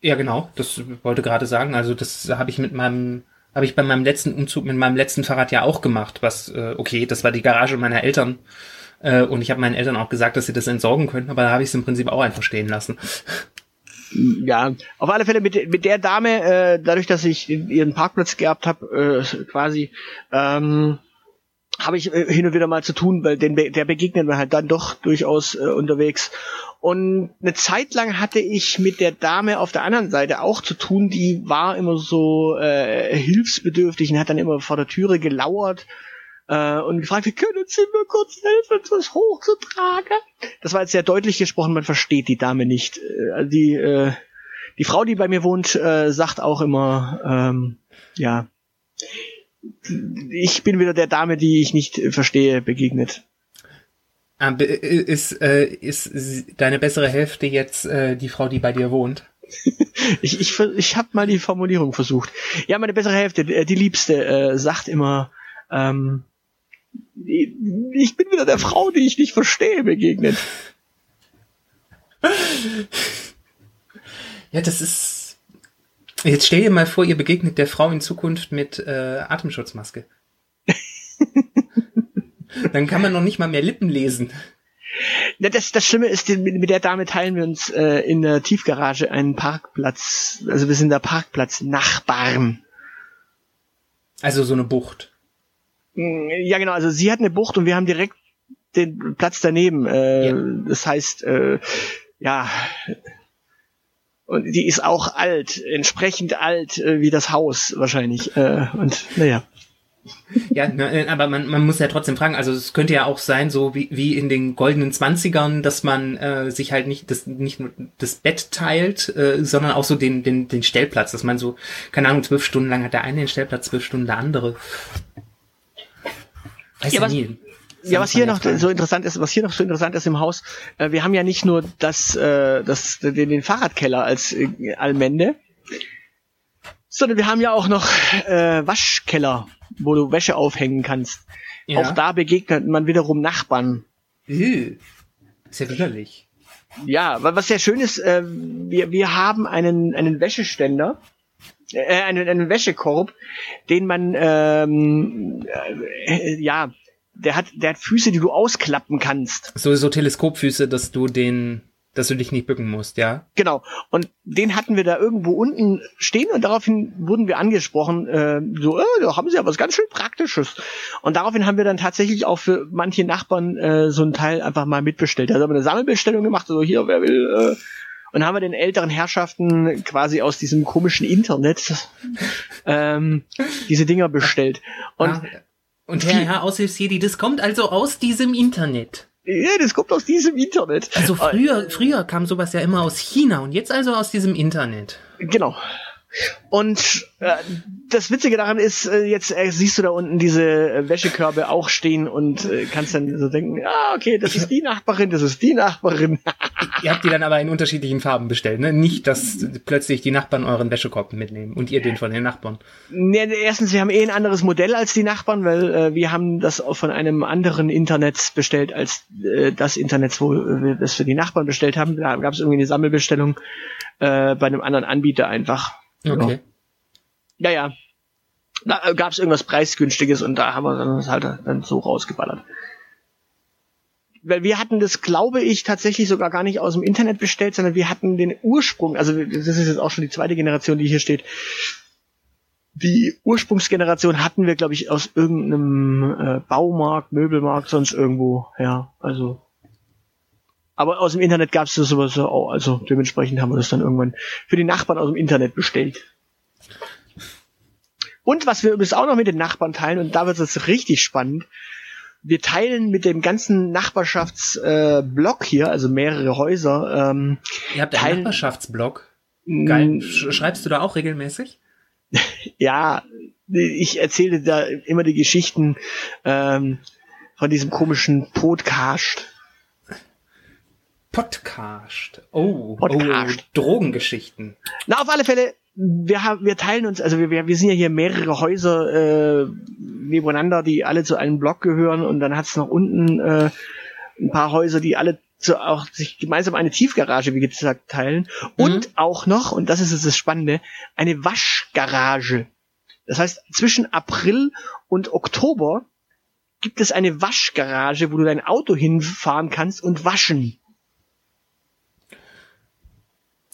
[SPEAKER 2] Ja, genau, das wollte gerade sagen. Also das habe ich mit meinem, habe ich bei meinem letzten Umzug mit meinem letzten Fahrrad ja auch gemacht. Was, äh, okay, das war die Garage meiner Eltern. Äh, und ich habe meinen Eltern auch gesagt, dass sie das entsorgen könnten, aber da habe ich es im Prinzip auch einfach stehen lassen.
[SPEAKER 1] Ja, auf alle Fälle mit, mit der Dame, äh, dadurch, dass ich ihren Parkplatz gehabt habe, äh, quasi, ähm, habe ich äh, hin und wieder mal zu tun, weil den, der begegnet mir halt dann doch durchaus äh, unterwegs. Und eine Zeit lang hatte ich mit der Dame auf der anderen Seite auch zu tun, die war immer so äh, hilfsbedürftig und hat dann immer vor der Türe gelauert äh, und gefragt, können Sie mir kurz helfen, das hochzutragen? Das war jetzt sehr deutlich gesprochen, man versteht die Dame nicht. Äh, also die, äh, die Frau, die bei mir wohnt, äh, sagt auch immer, ähm, ja, ich bin wieder der Dame, die ich nicht verstehe, begegnet.
[SPEAKER 2] Ah, ist, äh, ist deine bessere Hälfte jetzt äh, die Frau, die bei dir wohnt? [LAUGHS]
[SPEAKER 1] ich ich, ich habe mal die Formulierung versucht. Ja, meine bessere Hälfte, äh, die Liebste, äh, sagt immer, ähm, ich bin wieder der Frau, die ich nicht verstehe, begegnet. [LAUGHS]
[SPEAKER 2] Ja, das ist. Jetzt stell dir mal vor, ihr begegnet der Frau in Zukunft mit äh, Atemschutzmaske. [LAUGHS] Dann kann man noch nicht mal mehr Lippen lesen.
[SPEAKER 1] Ja, das, das Schlimme ist, mit der Dame teilen wir uns äh, in der Tiefgarage einen Parkplatz. Also wir sind der Parkplatz Nachbarn.
[SPEAKER 2] Also so eine Bucht.
[SPEAKER 1] Ja, genau. Also sie hat eine Bucht und wir haben direkt den Platz daneben. Äh, ja. Das heißt, äh, ja, und die ist auch alt, entsprechend alt äh, wie das Haus wahrscheinlich. Äh, und naja.
[SPEAKER 2] Ja, äh, aber man, man muss ja trotzdem fragen, also es könnte ja auch sein, so wie, wie in den goldenen Zwanzigern, dass man äh, sich halt nicht das, nicht nur das Bett teilt, äh, sondern auch so den, den, den Stellplatz, dass man so, keine Ahnung, zwölf Stunden lang hat der eine den Stellplatz, zwölf Stunden der andere.
[SPEAKER 1] Weiß ja, was, nie. Ja, was hier noch so interessant ist, was hier noch so interessant ist im Haus, äh, wir haben ja nicht nur das, äh, das, den, den Fahrradkeller als äh, Allmende, sondern wir haben ja auch noch äh, Waschkeller wo du Wäsche aufhängen kannst. Ja. Auch da begegnet man wiederum Nachbarn.
[SPEAKER 2] Äh, ist ja widerlich.
[SPEAKER 1] Ja, was sehr schön ist, äh, wir, wir haben einen, einen Wäscheständer, äh, einen, einen Wäschekorb, den man, ähm, äh, ja, der hat, der hat Füße, die du ausklappen kannst.
[SPEAKER 2] So, so Teleskopfüße, dass du den dass du dich nicht bücken musst, ja?
[SPEAKER 1] Genau. Und den hatten wir da irgendwo unten stehen und daraufhin wurden wir angesprochen, äh, so, äh, da haben sie ja was ganz schön Praktisches. Und daraufhin haben wir dann tatsächlich auch für manche Nachbarn äh, so ein Teil einfach mal mitbestellt. Also haben wir eine Sammelbestellung gemacht, so hier, wer will, äh, und haben wir den älteren Herrschaften quasi aus diesem komischen Internet [LAUGHS] ähm, diese Dinger bestellt. Und, ja.
[SPEAKER 2] Und Herr, Herr Aushilfsjedi, das kommt also aus diesem Internet.
[SPEAKER 1] Ja, das kommt aus diesem Internet.
[SPEAKER 2] Also früher, früher kam sowas ja immer aus China und jetzt also aus diesem Internet.
[SPEAKER 1] Genau. Und äh, das Witzige daran ist, äh, jetzt äh, siehst du da unten diese äh, Wäschekörbe auch stehen und äh, kannst dann so denken, ah, okay, das ist die Nachbarin, das ist die Nachbarin. [LAUGHS]
[SPEAKER 2] ihr habt die dann aber in unterschiedlichen Farben bestellt, ne? Nicht, dass plötzlich die Nachbarn euren Wäschekorb mitnehmen und ihr den von den Nachbarn.
[SPEAKER 1] Nee, erstens, wir haben eh ein anderes Modell als die Nachbarn, weil äh, wir haben das auch von einem anderen Internet bestellt als äh, das Internet, wo wir das für die Nachbarn bestellt haben. Da gab es irgendwie eine Sammelbestellung äh, bei einem anderen Anbieter einfach. Okay. Ja, ja. Da gab es irgendwas preisgünstiges und da haben wir dann halt dann so rausgeballert. Weil wir hatten das, glaube ich, tatsächlich sogar gar nicht aus dem Internet bestellt, sondern wir hatten den Ursprung, also das ist jetzt auch schon die zweite Generation, die hier steht. Die Ursprungsgeneration hatten wir, glaube ich, aus irgendeinem äh, Baumarkt, Möbelmarkt, sonst irgendwo, ja, also. Aber aus dem Internet gab es das sowas auch, also dementsprechend haben wir das dann irgendwann für die Nachbarn aus dem Internet bestellt. Und was wir übrigens auch noch mit den Nachbarn teilen, und da wird es richtig spannend, wir teilen mit dem ganzen Nachbarschaftsblock äh, hier, also mehrere Häuser. Ähm,
[SPEAKER 2] Ihr habt einen Nachbarschaftsblock? Geil. Schreibst du da auch regelmäßig? [LAUGHS]
[SPEAKER 1] ja, ich erzähle da immer die Geschichten ähm, von diesem komischen Podcast.
[SPEAKER 2] Podcast. Oh, Podcast. oh, Drogengeschichten.
[SPEAKER 1] Na, auf alle Fälle wir haben, wir teilen uns, also wir, wir sind ja hier mehrere Häuser äh, nebeneinander, die alle zu einem Block gehören und dann hat's noch unten äh, ein paar Häuser, die alle zu, auch sich gemeinsam eine Tiefgarage, wie gesagt, teilen. Und mhm. auch noch, und das ist jetzt das Spannende, eine Waschgarage. Das heißt, zwischen April und Oktober gibt es eine Waschgarage, wo du dein Auto hinfahren kannst und waschen.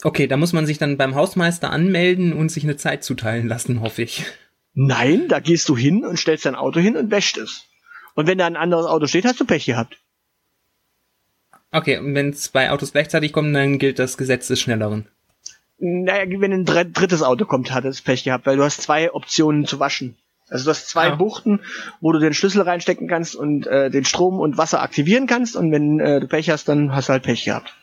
[SPEAKER 2] Okay, da muss man sich dann beim Hausmeister anmelden und sich eine Zeit zuteilen lassen, hoffe ich.
[SPEAKER 1] Nein, da gehst du hin und stellst dein Auto hin und wäscht es. Und wenn da ein anderes Auto steht, hast du Pech gehabt.
[SPEAKER 2] Okay, und wenn zwei Autos gleichzeitig kommen, dann gilt das Gesetz des Schnelleren.
[SPEAKER 1] Naja, wenn ein drittes Auto kommt, hat es Pech gehabt, weil du hast zwei Optionen zu waschen. Also du hast zwei ah. Buchten, wo du den Schlüssel reinstecken kannst und äh, den Strom und Wasser aktivieren kannst und wenn äh, du Pech hast, dann hast du halt Pech gehabt.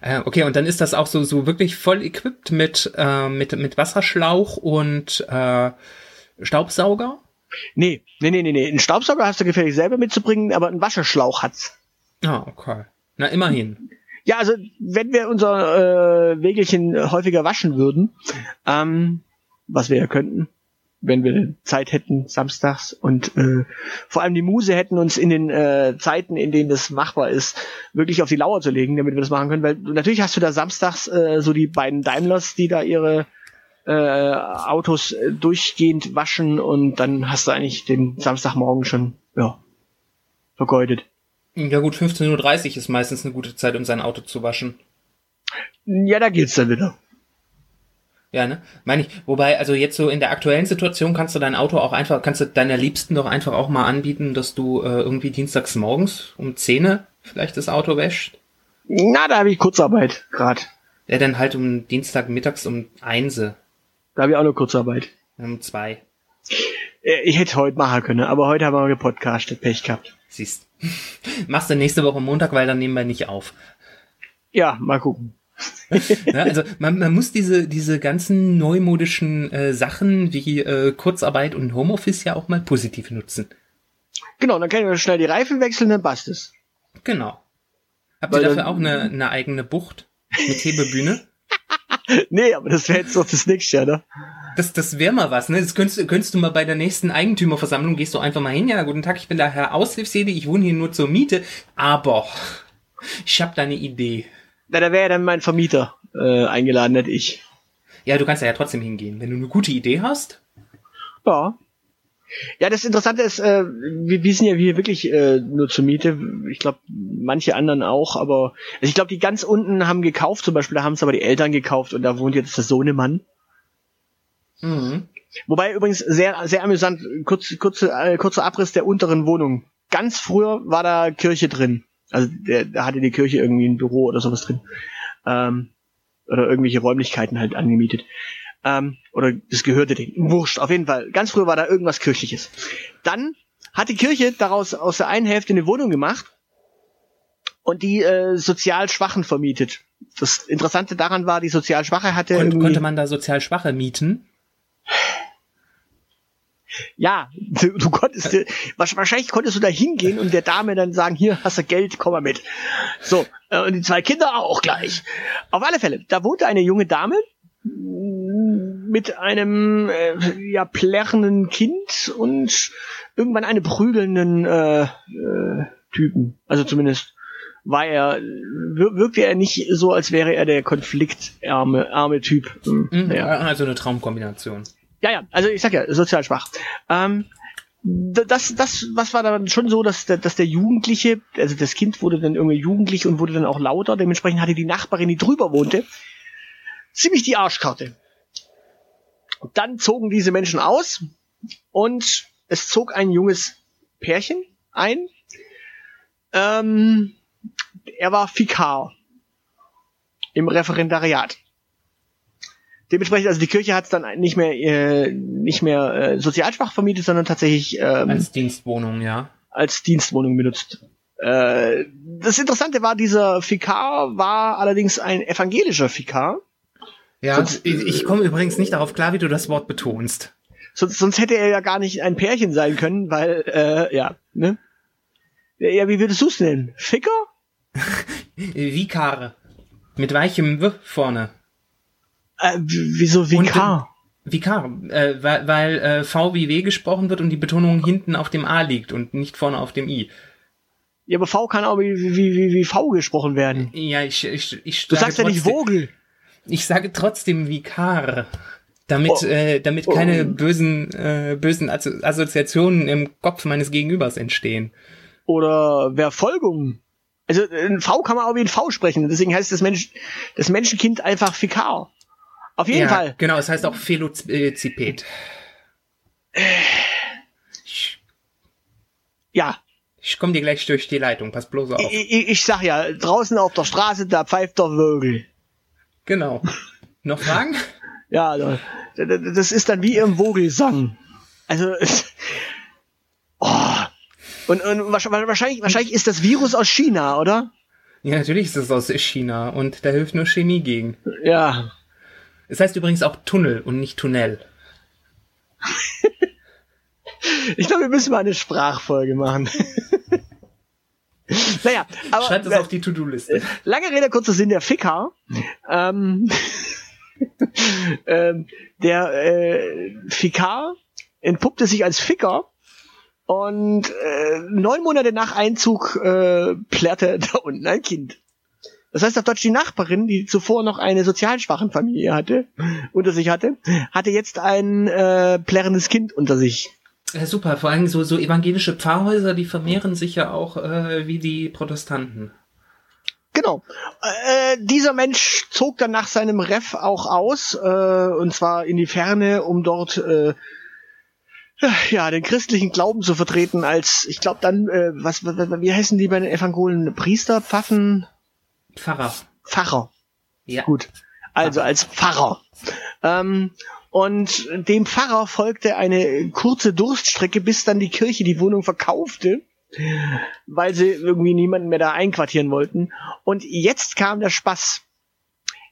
[SPEAKER 2] Äh, okay, und dann ist das auch so, so wirklich voll equipped mit, äh, mit, mit Wasserschlauch und äh, Staubsauger?
[SPEAKER 1] Nee, nee, nee, nee, nee. Einen Staubsauger hast du gefährlich selber mitzubringen, aber einen Wasserschlauch hat's.
[SPEAKER 2] Ah, okay. Na, immerhin.
[SPEAKER 1] Ja, also wenn wir unser äh, Wägelchen häufiger waschen würden, ähm, was wir ja könnten, wenn wir Zeit hätten, samstags und äh, vor allem die Muse hätten uns in den äh, Zeiten, in denen das machbar ist, wirklich auf die Lauer zu legen, damit wir das machen können. Weil natürlich hast du da samstags äh, so die beiden Daimlers, die da ihre äh, Autos äh, durchgehend waschen und dann hast du eigentlich den Samstagmorgen schon ja, vergeudet.
[SPEAKER 2] Ja gut, 15.30 Uhr ist meistens eine gute Zeit, um sein Auto zu waschen.
[SPEAKER 1] Ja, da geht's dann wieder.
[SPEAKER 2] Ja, ne? Meine ich, wobei, also jetzt so in der aktuellen Situation kannst du dein Auto auch einfach, kannst du deiner Liebsten doch einfach auch mal anbieten, dass du äh, irgendwie dienstags morgens um 10 vielleicht das Auto wäscht.
[SPEAKER 1] Na, da habe ich Kurzarbeit gerade.
[SPEAKER 2] Ja, dann halt um Dienstag mittags um 1.
[SPEAKER 1] Da habe ich auch noch Kurzarbeit.
[SPEAKER 2] Um 2.
[SPEAKER 1] Äh, Ich hätte heute machen können, aber heute haben wir gepodcastet, Pech gehabt.
[SPEAKER 2] Siehst. [LAUGHS] Machst du nächste Woche Montag, weil dann nehmen wir nicht auf.
[SPEAKER 1] Ja, mal gucken.
[SPEAKER 2] Ja, also man, man muss diese, diese ganzen neumodischen äh, Sachen wie äh, Kurzarbeit und Homeoffice ja auch mal positiv nutzen.
[SPEAKER 1] Genau, dann können wir schnell die Reifen wechseln, dann passt es.
[SPEAKER 2] Genau. Habt
[SPEAKER 1] Weil
[SPEAKER 2] ihr dafür auch eine, eine eigene Bucht mit Hebebühne? [LAUGHS]
[SPEAKER 1] Nee, aber das wäre jetzt doch das nächste, oder?
[SPEAKER 2] Das, das wäre mal was, ne? Das könntest, könntest du mal bei der nächsten Eigentümerversammlung, gehst du einfach mal hin, ja, guten Tag, ich bin der Herr Aushilfsjedi, ich wohne hier nur zur Miete, aber [LAUGHS] ich habe da eine Idee.
[SPEAKER 1] Na, da wäre ja dann mein Vermieter äh, eingeladen, nicht ich.
[SPEAKER 2] Ja, du kannst da ja trotzdem hingehen. Wenn du eine gute Idee hast,
[SPEAKER 1] Ja. Ja, das Interessante ist, äh, wir, wir sind ja hier wirklich äh, nur zur Miete. Ich glaube, manche anderen auch, aber also ich glaube, die ganz unten haben gekauft, zum Beispiel, da haben es aber die Eltern gekauft und da wohnt jetzt der Sohnemann.
[SPEAKER 2] mhm.
[SPEAKER 1] Wobei übrigens sehr, sehr amüsant, kurz, kurze, äh, kurzer Abriss der unteren Wohnung. Ganz früher war da Kirche drin. Also der, da hatte die Kirche irgendwie ein Büro oder sowas drin. Ähm, oder irgendwelche Räumlichkeiten halt angemietet. Ähm, oder das gehörte denen. Wurscht, auf jeden Fall. Ganz früher war da irgendwas Kirchliches. Dann hat die Kirche daraus aus der einen Hälfte eine Wohnung gemacht und die äh, sozial Schwachen vermietet. Das Interessante daran war, die sozial Schwache hatte
[SPEAKER 2] Kon
[SPEAKER 1] irgendwie...
[SPEAKER 2] konnte man da sozial Schwache mieten?
[SPEAKER 1] Ja, du, du konntest, wahrscheinlich konntest du da hingehen und der Dame dann sagen, hier hast du Geld, komm mal mit. So, äh, und die zwei Kinder auch gleich. Auf alle Fälle, da wohnte eine junge Dame mit einem äh, ja plärrenden Kind und irgendwann einem prügelnden äh, äh, Typen. Also zumindest war er, wir- wirkte er nicht so, als wäre er der konfliktarme arme Typ. Hm,
[SPEAKER 2] Mhm,
[SPEAKER 1] naja.
[SPEAKER 2] Also eine Traumkombination.
[SPEAKER 1] Ja, ja, also ich sag ja, sozial schwach. Ähm, das, das, was war dann schon so, dass der, dass der Jugendliche, also das Kind wurde dann irgendwie jugendlich und wurde dann auch lauter, dementsprechend hatte die Nachbarin, die drüber wohnte, ziemlich die Arschkarte. Und dann zogen diese Menschen aus und es zog ein junges Pärchen ein. Ähm, er war Vikar im Referendariat. Dementsprechend, also die Kirche hat es dann nicht mehr äh, nicht mehr äh, sozialschwach vermietet, sondern tatsächlich ähm,
[SPEAKER 2] Als Dienstwohnung, ja.
[SPEAKER 1] als Dienstwohnung benutzt. Äh, das Interessante war, dieser Vikar war allerdings ein evangelischer Vikar.
[SPEAKER 2] Ja,
[SPEAKER 1] Sonst-
[SPEAKER 2] ich, ich komme übrigens nicht darauf klar, wie du das Wort betonst.
[SPEAKER 1] Sonst, sonst hätte er ja gar nicht ein Pärchen sein können, weil, äh, ja, ne? Ja, wie würdest du es nennen? Ficker? [LAUGHS]
[SPEAKER 2] Vikar. Mit weichem W vorne.
[SPEAKER 1] Äh, wieso Vikar?
[SPEAKER 2] Vikar, äh, weil, weil äh, V wie W gesprochen wird und die Betonung hinten auf dem A liegt und nicht vorne auf dem I.
[SPEAKER 1] Ja, aber V kann auch wie, wie, wie, wie V gesprochen werden.
[SPEAKER 2] Ja, ich, ich, ich
[SPEAKER 1] Du sagst ja nicht
[SPEAKER 2] trotzdem-
[SPEAKER 1] Vogel.
[SPEAKER 2] Ich sage trotzdem Vikar. Damit,
[SPEAKER 1] Oh.
[SPEAKER 2] äh, damit
[SPEAKER 1] Oh.
[SPEAKER 2] keine bösen, äh, bösen Asso Assoziationen im Kopf meines Gegenübers entstehen.
[SPEAKER 1] Oder Verfolgung. Also ein V kann man auch wie ein V sprechen. Deswegen heißt das Mensch, das Menschenkind einfach Vikar. Auf jeden
[SPEAKER 2] ja,
[SPEAKER 1] Fall.
[SPEAKER 2] Genau, es heißt auch Velociped. Ich,
[SPEAKER 1] Ja.
[SPEAKER 2] ich komme dir gleich durch die Leitung, pass bloß auf.
[SPEAKER 1] Ich, ich, ich sag ja, draußen auf der Straße, da pfeift der Vögel.
[SPEAKER 2] Genau. Noch Fragen? [LAUGHS]
[SPEAKER 1] Ja, da- da- da- das ist dann wie im Vogelsang. Also, oh. Und, und wahrscheinlich, wahrscheinlich ist das Virus aus China, oder?
[SPEAKER 2] Ja, natürlich ist es aus China und da hilft nur Chemie gegen.
[SPEAKER 1] Ja.
[SPEAKER 2] Es heißt übrigens auch Tunnel und nicht Tunnel. [LAUGHS]
[SPEAKER 1] Ich glaube, wir müssen mal eine Sprachfolge machen. [LAUGHS] naja, aber
[SPEAKER 2] Schreibt es auf die To-Do-Liste.
[SPEAKER 1] lange Rede, kurzer Sinn, der Ficker, ähm, [LAUGHS] ähm, der äh, Fikar entpuppte sich als Ficker und äh, neun Monate nach Einzug äh, plärrte da unten ein Kind. Das heißt auf Deutsch, die Nachbarin, die zuvor noch eine sozial schwachen Familie hatte, unter sich hatte, hatte jetzt ein äh, plärrendes Kind unter sich.
[SPEAKER 2] Ja, super, vor allem so, so evangelische Pfarrhäuser, die vermehren sich ja auch äh, wie die Protestanten.
[SPEAKER 1] Genau. Äh, dieser Mensch zog dann nach seinem Ref auch aus, äh, und zwar in die Ferne, um dort äh, ja den christlichen Glauben zu vertreten. Als ich glaube dann, äh, was, was wie heißen die bei den Evangelien? Priester, Pfaffen,
[SPEAKER 2] Pfarrer.
[SPEAKER 1] Pfarrer.
[SPEAKER 2] Ja.
[SPEAKER 1] Gut. Also als Pfarrer. Ähm, und dem Pfarrer folgte eine kurze Durststrecke, bis dann die Kirche die Wohnung verkaufte, weil sie irgendwie niemanden mehr da einquartieren wollten. Und jetzt kam der Spaß.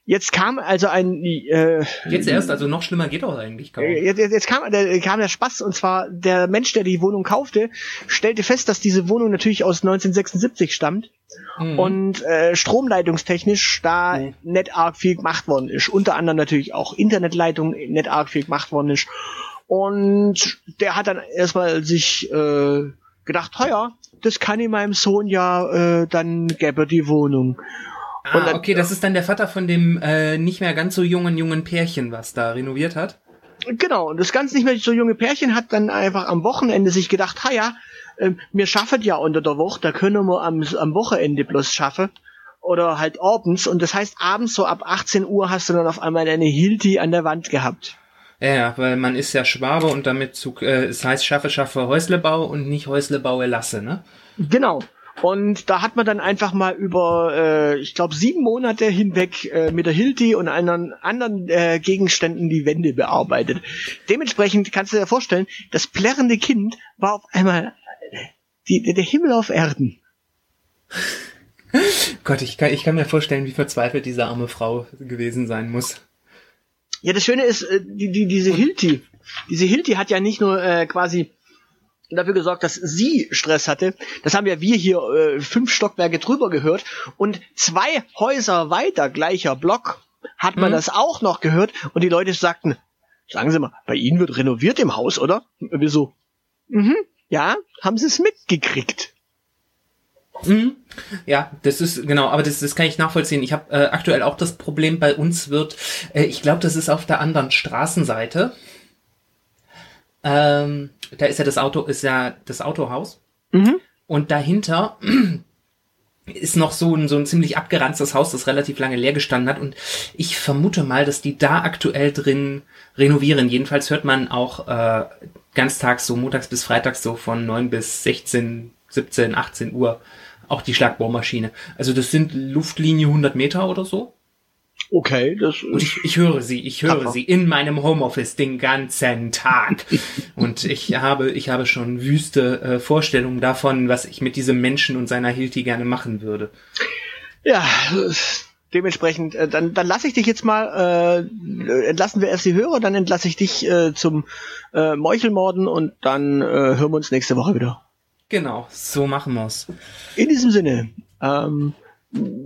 [SPEAKER 1] Jetzt kam also ein äh,
[SPEAKER 2] Jetzt erst, also noch schlimmer geht auch eigentlich kaum.
[SPEAKER 1] äh, Jetzt, jetzt jetzt kam, der, kam der Spaß und zwar der Mensch, der die Wohnung kaufte, stellte fest, dass diese Wohnung natürlich aus 1976 stammt
[SPEAKER 2] Mhm.
[SPEAKER 1] und äh, stromleitungstechnisch da
[SPEAKER 2] Mhm.
[SPEAKER 1] nicht arg viel gemacht worden ist. Unter anderem natürlich auch Internetleitung nicht arg viel gemacht worden ist. Und der hat dann erstmal sich äh, gedacht, ja, das kann ich meinem Sohn ja, äh, dann gäbe die Wohnung.
[SPEAKER 2] ah,
[SPEAKER 1] und dann-
[SPEAKER 2] okay, das ist dann der Vater von dem äh, nicht mehr ganz so jungen, jungen Pärchen, was da renoviert hat.
[SPEAKER 1] Genau, und das ganz nicht mehr so junge Pärchen hat dann einfach am Wochenende sich gedacht, ja, ähm, wir schaffen ja unter der Woche, da können wir am, am Wochenende bloß schaffen. Oder halt abends. Und das heißt, abends so ab 18 Uhr hast du dann auf einmal deine Hilti an der Wand gehabt.
[SPEAKER 2] Ja, weil man ist ja Schwabe und damit zu, äh, es heißt schaffe, schaffe Häuslebau und nicht Häuslebaue lasse, ne?
[SPEAKER 1] Genau. Und da hat man dann einfach mal über, äh, ich glaube, sieben Monate hinweg äh, mit der Hilti und anderen, anderen äh, Gegenständen die Wände bearbeitet. Dementsprechend kannst du dir vorstellen, das plärrende Kind war auf einmal die, der Himmel auf Erden.
[SPEAKER 2] Gott, ich kann, ich kann mir vorstellen, wie verzweifelt diese arme Frau gewesen sein muss.
[SPEAKER 1] Ja, das Schöne ist, äh, die, die, diese Hilti, diese Hilti hat ja nicht nur äh, quasi dafür gesorgt, dass sie Stress hatte. Das haben ja wir hier äh, fünf Stockwerke drüber gehört. Und zwei Häuser weiter, gleicher Block, hat man
[SPEAKER 2] Mhm.
[SPEAKER 1] das auch noch gehört. Und die Leute sagten, sagen Sie mal, bei Ihnen wird renoviert im Haus, oder? Und wir so, mhm, ja, haben Sie es mitgekriegt.
[SPEAKER 2] Mhm. Ja, das ist genau, aber das, das kann ich nachvollziehen. Ich habe äh, aktuell auch das Problem, bei uns wird, äh, ich glaube, das ist auf der anderen Straßenseite. Ähm, da ist ja das Auto, ist ja das Autohaus.
[SPEAKER 1] Mhm.
[SPEAKER 2] Und dahinter [CLEARS THROAT] ist noch so ein, so ein ziemlich abgeranztes Haus, das relativ lange leer gestanden hat. Und ich vermute mal, dass die da aktuell drin renovieren. Jedenfalls hört man auch äh, ganztags, so montags bis freitags, so von 9 bis 16, 17, 18 Uhr auch die Schlagbohrmaschine. Also das sind Luftlinie 100 Meter oder so.
[SPEAKER 1] Okay, das
[SPEAKER 2] Und ich, ich höre sie, ich höre
[SPEAKER 1] Tapfer.
[SPEAKER 2] sie in meinem Homeoffice den ganzen Tag. [LAUGHS] Und ich habe, ich habe schon wüste äh, Vorstellungen davon, was ich mit diesem Menschen und seiner Hilti gerne machen würde.
[SPEAKER 1] Ja, dementsprechend, äh, dann, dann lasse ich dich jetzt mal, äh, entlassen wir erst die Hörer, dann entlasse ich dich äh, zum äh, Meuchelmorden und dann äh, hören wir uns nächste Woche wieder.
[SPEAKER 2] Genau, so machen wir's.
[SPEAKER 1] In diesem Sinne, ähm,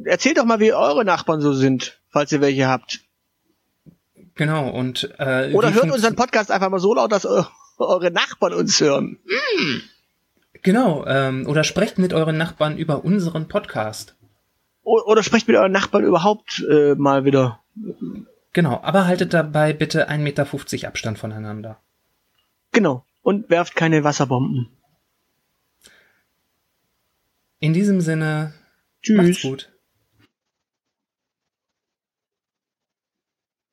[SPEAKER 1] erzählt doch mal, wie eure Nachbarn so sind, falls ihr welche habt.
[SPEAKER 2] Genau, und äh,
[SPEAKER 1] Oder hört unseren Podcast einfach mal so laut, dass eu eure Nachbarn uns hören.
[SPEAKER 2] Genau, ähm, oder sprecht mit euren Nachbarn über unseren Podcast.
[SPEAKER 1] O oder sprecht mit euren Nachbarn überhaupt äh, mal wieder.
[SPEAKER 2] Genau, aber haltet dabei bitte 1,50 Meter Abstand voneinander.
[SPEAKER 1] Genau. Und werft keine Wasserbomben.
[SPEAKER 2] In diesem Sinne,
[SPEAKER 1] Tschüss.
[SPEAKER 2] macht's gut.